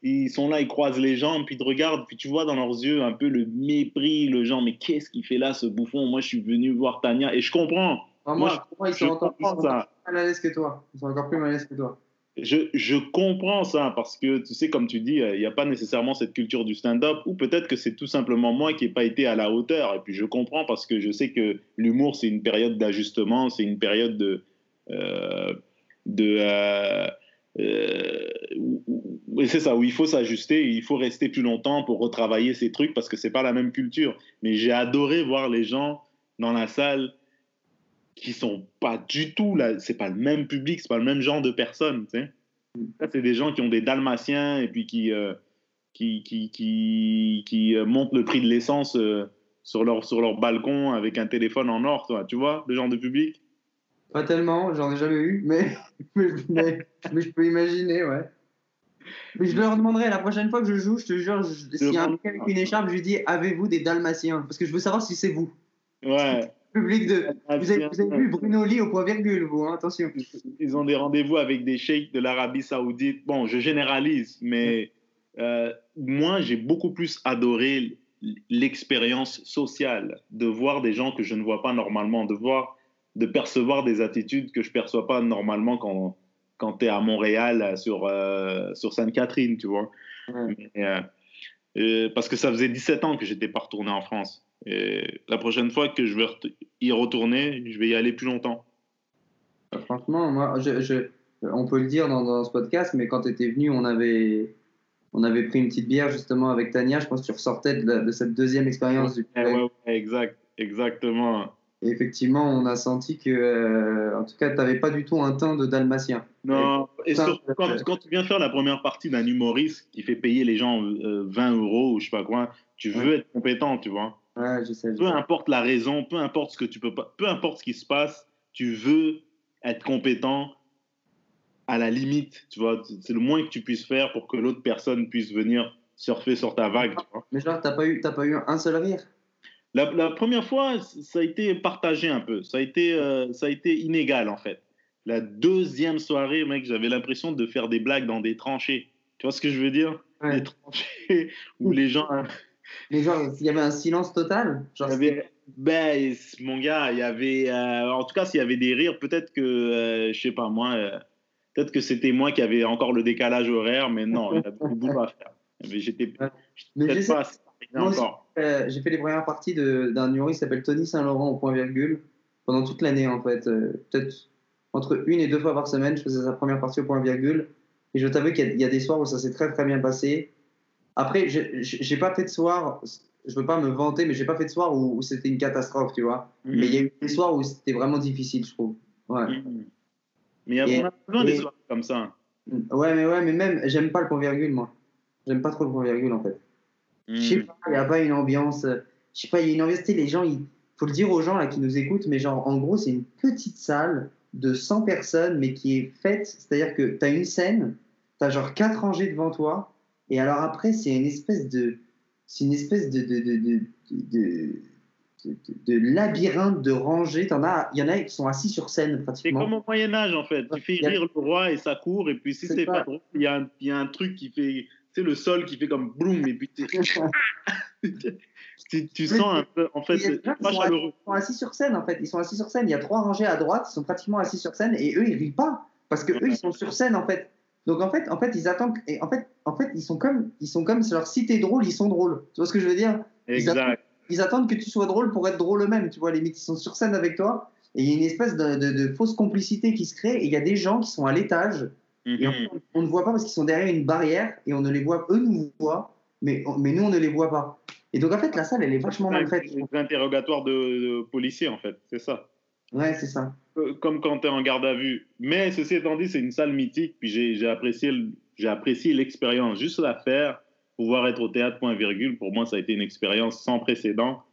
ils sont là, ils croisent les jambes, puis ils te regardent. Puis tu vois dans leurs yeux un peu le mépris, le genre, mais qu'est-ce qu'il fait là, ce bouffon? Moi, je suis venu voir Tania. Et je comprends. moi, moi, ils sont encore ça mal à l'aise que toi. Ils sont encore plus mal à l'aise que toi. Je, je, comprends ça parce que tu sais, comme tu dis, il n'y a pas nécessairement cette culture du stand-up ou peut-être que c'est tout simplement moi qui n'ai pas été à la hauteur. Et puis je comprends parce que je sais que l'humour, c'est une période d'ajustement, c'est une période de. Euh, de euh, euh, c'est ça, où il faut s'ajuster, il faut rester plus longtemps pour retravailler ces trucs parce que c'est pas la même culture. Mais j'ai adoré voir les gens dans la salle qui sont pas du tout là, c'est pas le même public, c'est pas le même genre de personnes, tu sais. c'est des gens qui ont des dalmatiens et puis qui euh, qui, qui, qui, qui euh, montent le prix de l'essence euh, sur, leur, sur leur balcon avec un téléphone en or, toi, tu vois, le genre de public Pas tellement, j'en ai jamais eu, mais, mais, mais, je peux imaginer, ouais. Mais je leur demanderai la prochaine fois que je joue, je te jure, s'il y a un mec avec une écharpe, je lui dis Avez-vous des dalmatiens? Parce que je veux savoir si c'est vous. Ouais public de. Vous avez, vu Bruno Lee au point virgule, vous, hein, attention. Ils ont des rendez-vous avec des sheikhs de l'Arabie Saoudite. Bon, je généralise, mais euh, moi, j'ai beaucoup plus adoré l'expérience sociale, de voir des gens que je ne vois pas normalement, de voir, de percevoir des attitudes que je ne perçois pas normalement quand, quand tu es à Montréal sur, euh, sur Sainte-Catherine, tu vois. Euh, parce que ça faisait 17 ans que j'étais pas retourné en France. Et la prochaine fois que je vais y retourner, je vais y aller plus longtemps. Franchement, moi, je, on peut le dire dans, ce podcast, mais quand tu étais venu, on avait, on avait pris une petite bière justement avec Tania. Je pense que tu ressortais de, cette deuxième expérience du ouais, exact, exactement. Et effectivement, on a senti que, euh, en tout cas, tu n'avais pas du tout un teint de dalmatien. Non, et, surtout quand, tu viens faire la première partie d'un humoriste qui fait payer les gens 20 euh, euros ou je sais pas quoi, tu veux être compétent, tu vois. Peu importe la raison, peu importe ce que tu peux pas, peu importe ce qui se passe, tu veux être compétent à la limite, tu vois. C'est le moins que tu puisses faire pour que l'autre personne puisse venir surfer sur ta vague, tu vois. Mais genre, t'as pas eu, t'as pas eu un seul rire? La, la première fois, ça a été partagé un peu. Ça a été, euh, ça a été inégal, en fait. La deuxième soirée, mec, j'avais l'impression de faire des blagues dans des tranchées. Tu vois ce que je veux dire? Ouais. Des tranchées où les gens... Mais genre, il y avait un silence total? Genre, Il y avait- ben, mon gars, il y avait... euh, en tout cas, s'il y avait des rires, peut-être que... euh, je sais pas, moi... euh, peut-être que c'était moi qui avais encore le décalage horaire, mais non, il y avait du boulot à faire. Mais j'étais peut-être pas Euh, j'ai fait les premières parties d'un humoriste qui s'appelle Tony Saint-Laurent au point virgule pendant toute l'année en fait. Euh, Peut-être entre une et deux fois par semaine, je faisais sa première partie au point virgule. Et je t'avoue qu'il y, a- il y a des soirs où ça s'est très très bien passé. Après, j'ai pas fait de soir, je veux pas me vanter, mais j'ai pas fait de soir où, où c'était une catastrophe, tu vois. Mais il y a eu des soirs où c'était vraiment difficile, je trouve. Ouais. Mhm. Mais il y a- Et- on a besoin des soirées comme ça. Ouais, mais ouais, mais même, j'aime pas le point virgule, moi. J'aime pas trop le point virgule, en fait. Je sais Mhm. pas, il n'y a pas une ambiance. euh, Je sais pas, il y a une ambiance. Sais, les gens, il faut le dire aux gens là qui nous écoutent, mais genre, en gros, c'est une petite salle de 100 personnes, mais qui est faite. C'est-à-dire que tu as une scène, tu as genre quatre rangées devant toi, et alors après, c'est une espèce de. C'est une espèce de. de, de, de, de- de- de- de labyrinthe de rangées. T'en as, il y en a qui sont assis sur scène C'est pratiquement. comme au Moyen-Âge, en fait. Tu fais rire le roi et sa cour, et puis si C'est c'est ça. pas drôle, il y, a un- il y a un truc qui fait. C'est le sol qui fait comme boum, et puis tu, sens un peu. En fait, c'est pas sont chaleureux. Ils sont assis sur scène en fait. Ils sont assis sur scène. Il y a trois rangées à droite. Ils sont pratiquement assis sur scène et eux ils rient pas parce que eux ils sont sur scène en fait. Donc en fait, en fait ils attendent. Et en fait, en fait ils sont comme ils sont comme leur si t'es drôle ils sont drôles. Tu vois ce que je veux dire? Exact. Ils attendent que tu sois drôle pour être drôle eux-mêmes. Tu vois limite ils sont sur scène avec toi et il y a une espèce de, de- de fausse complicité qui se crée. Et il y a des gens qui sont à l'étage Mhm. on ne voit pas parce qu'ils sont derrière une barrière et on ne les voit. Eux nous voient, mais mais nous on ne les voit pas. Et donc en fait la salle elle est vachement mal faite. Des interrogatoires de, de policiers, en fait. C'est ça. Ouais c'est ça. Euh, Comme quand tu es en garde à vue. Mais ceci étant dit, c'est une salle mythique, puis j'ai apprécié j'ai apprécié l'expérience. Juste la faire, pouvoir être au théâtre, point virgule, pour moi, ça a été une expérience sans précédent.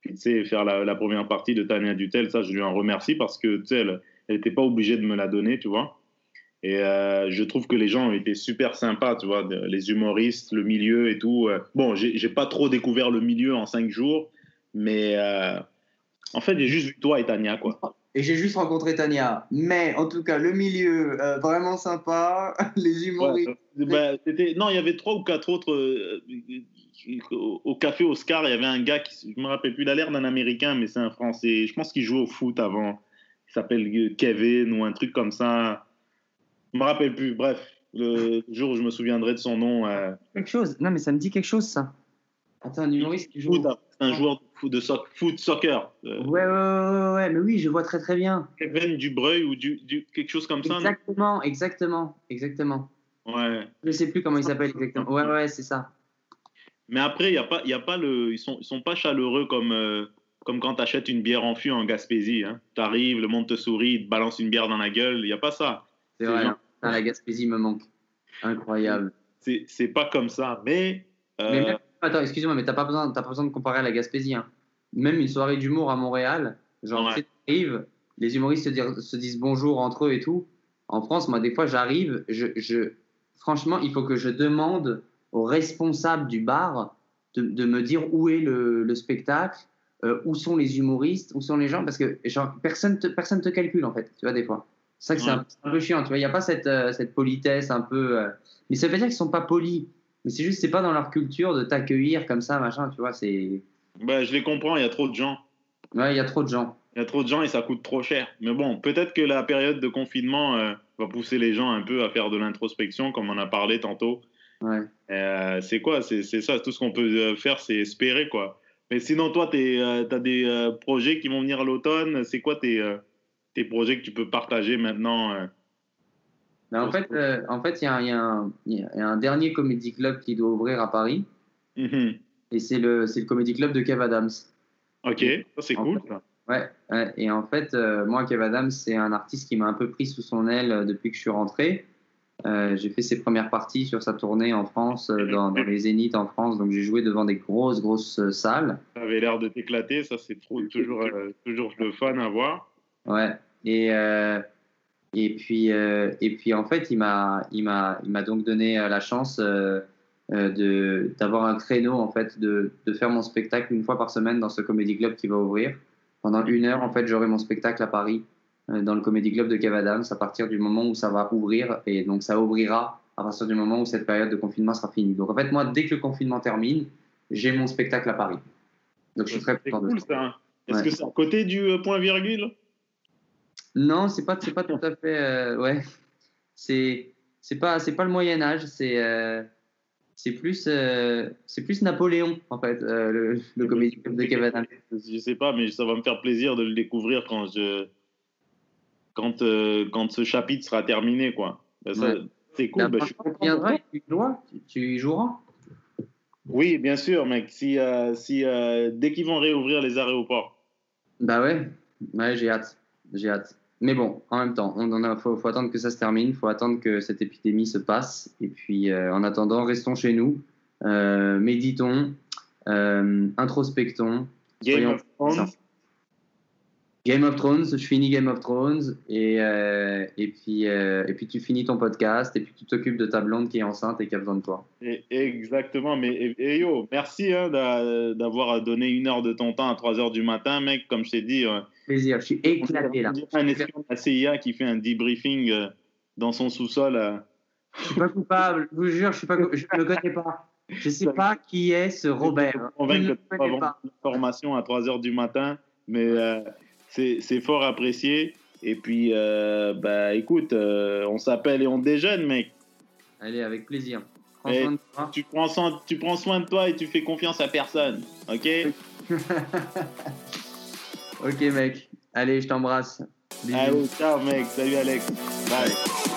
Puis, tu sais, faire la, la première partie de Tania Dutel, ça, je lui en remercie parce que, tu sais, elle n'était pas obligée de me la donner, tu vois. Et euh, je trouve que les gens ont été super sympas, tu vois, les humoristes, le milieu et tout. Euh, Bon, j'ai pas trop découvert le milieu en cinq jours, mais euh, en fait, j'ai juste vu toi et Tania, quoi. Et j'ai juste rencontré Tania. Mais en tout cas, le milieu, euh, vraiment sympa. Les humoristes. Ouais, bah, non, il y avait trois ou quatre autres. au, café Oscar, il y avait un gars qui, je me rappelle plus, il a l'air d'un Américain, mais c'est un Français. Je pense qu'il jouait au foot avant. Il s'appelle Kevin ou un truc comme ça. Je me rappelle plus. Bref, le jour où je me souviendrai de son nom. euh, Quelque chose. Non, mais ça me dit quelque chose, ça. Attends, un humoriste qui joue. foot, c'est un joueur de foot, de soc- foot soccer. Euh, Ouais, ouais, ouais, ouais, mais oui, je vois très très bien. Kevin Dubreuil ou du, du- quelque chose comme ça. Exactement, exactement, exactement. Ouais. Je sais plus comment il s'appelle exactement. Ouais, ouais, c'est ça. Mais après, y a pas, y a pas le, ils sont, ils sont pas chaleureux comme, euh, comme quand tu achètes une bière en fût en Gaspésie. Hein. Tu arrives, le monde te sourit, il te balance une bière dans la gueule. Il n'y a pas ça. C'est vrai. hein. Putain, la Gaspésie me manque. Incroyable. C'est, pas comme ça. Mais, euh, Mais même- Attends, excuse-moi, mais t'as pas besoin, pas besoin de comparer à la Gaspésie. hein. Même une soirée d'humour à Montréal, genre, Ouais. t'arrives, les humoristes se, dire- se disent bonjour entre eux et tout. En France, moi, des fois, j'arrive, je, je, franchement, il faut que je demande au responsable du bar de, de me dire où est le, le spectacle, euh, où sont les humoristes, où sont les gens, parce que genre, personne te, personne te calcule, en fait, tu vois, des fois. C'est ça que c'est un, c'est un peu chiant, tu vois. Il n'y a pas cette, euh, cette politesse un peu. euh, Mais ça veut pas dire qu'ils sont pas polis. Mais c'est juste, c'est pas dans leur culture de t'accueillir comme ça, machin, tu vois. C'est. bah, je les comprends, il y a trop de gens. Ouais, il y a trop de gens. Il y a trop de gens et ça coûte trop cher. Mais bon, peut-être que la période de confinement euh, va pousser les gens un peu à faire de l'introspection, comme on a parlé tantôt. Ouais. C'est quoi? C'est c'est ça, tout ce qu'on peut faire, c'est espérer, quoi. Mais sinon, toi, tu as des projets qui vont venir à l'automne? C'est quoi tes, tes projets que tu peux partager maintenant euh Mais en fait, euh, en fait, il y, a un- y y a dernier comédie club qui doit ouvrir à Paris, Mhm. et c'est le, le comédie club de Kev Adams. Ok, ça c'est cool. fait. Ouais, ouais, et en fait, euh, moi, Kev Adams, c'est un artiste qui m'a un peu pris sous son aile depuis que je suis rentré. Euh, j'ai fait ses premières parties sur sa tournée en France, euh, dans, dans les Zéniths en France, donc j'ai joué devant des grosses, grosses salles. Ça avait l'air de t'éclater, ça c'est toujours, toujours le fun à voir. Ouais. Et, euh, Et puis, euh, et puis en fait, il m'a, il m'a, il m'a donc donné euh, la chance euh, de d'avoir un créneau en fait, de, de faire mon spectacle une fois par semaine dans ce comédie club qui va ouvrir. Pendant une heure, en fait, j'aurai mon spectacle à Paris dans le comédie club de Kev Adams à partir du moment où ça va ouvrir et donc ça ouvrira à partir du moment où cette période de confinement sera finie. Donc en fait, moi, dès que le confinement termine, j'ai mon spectacle à Paris. Donc je suis très content cool ça. ça. hein. Est-ce Ouais. que c'est à côté du point virgule? Non, c'est pas, c'est pas tout à fait. euh, ouais, c'est, c'est pas, c'est pas le Moyen Âge. C'est, euh, c'est plus, euh, c'est plus Napoléon en fait, euh, le, le comédie de Kevin. Je sais pas, mais ça va me faire plaisir de le découvrir quand je quand quand ce chapitre sera terminé quoi. Ben, ça, Ouais. C'est cool. Ben, je suis tu viendras, tu y joueras? Oui, bien sûr, mec. Si si dès qu'ils vont réouvrir les aéroports. Bah ouais, ouais, j'ai hâte, j'ai hâte. Mais bon, en même temps, on en a, faut, faut attendre que ça se termine, faut attendre que cette épidémie se passe. Et puis, euh, en attendant, restons chez nous, euh, méditons, euh, introspectons. Game of Thrones. Game of Thrones, je finis Game of Thrones et, et, puis, et puis tu finis ton podcast et puis tu t'occupes de ta blonde qui est enceinte et qui a besoin de toi. Et- Exactement, mais et, et yo, merci hein, d'a- d'avoir donné une heure de ton temps à 3 heures du matin, mec. Comme je t'ai dit, Plaisir, je suis éclaté là. on un espion de la CIA qui fait un debriefing euh, dans son sous-sol. euh. Je suis pas coupable, je vous jure, je ne le connais pas. Je sais pas qui est ce Robert. Ne connais vendre pas. l'information à 3 heures du matin, mais euh, c'est fort apprécié. Et puis, euh, bah écoute, euh, on s'appelle et on déjeune, mec. Allez, avec plaisir. Prends Et- soin de toi. Tu prends, soin, tu prends soin de toi et tu fais confiance à personne, ok? Ok, mec. Allez, je t'embrasse. Allez, ciao, mec. Salut, Alex. Bye.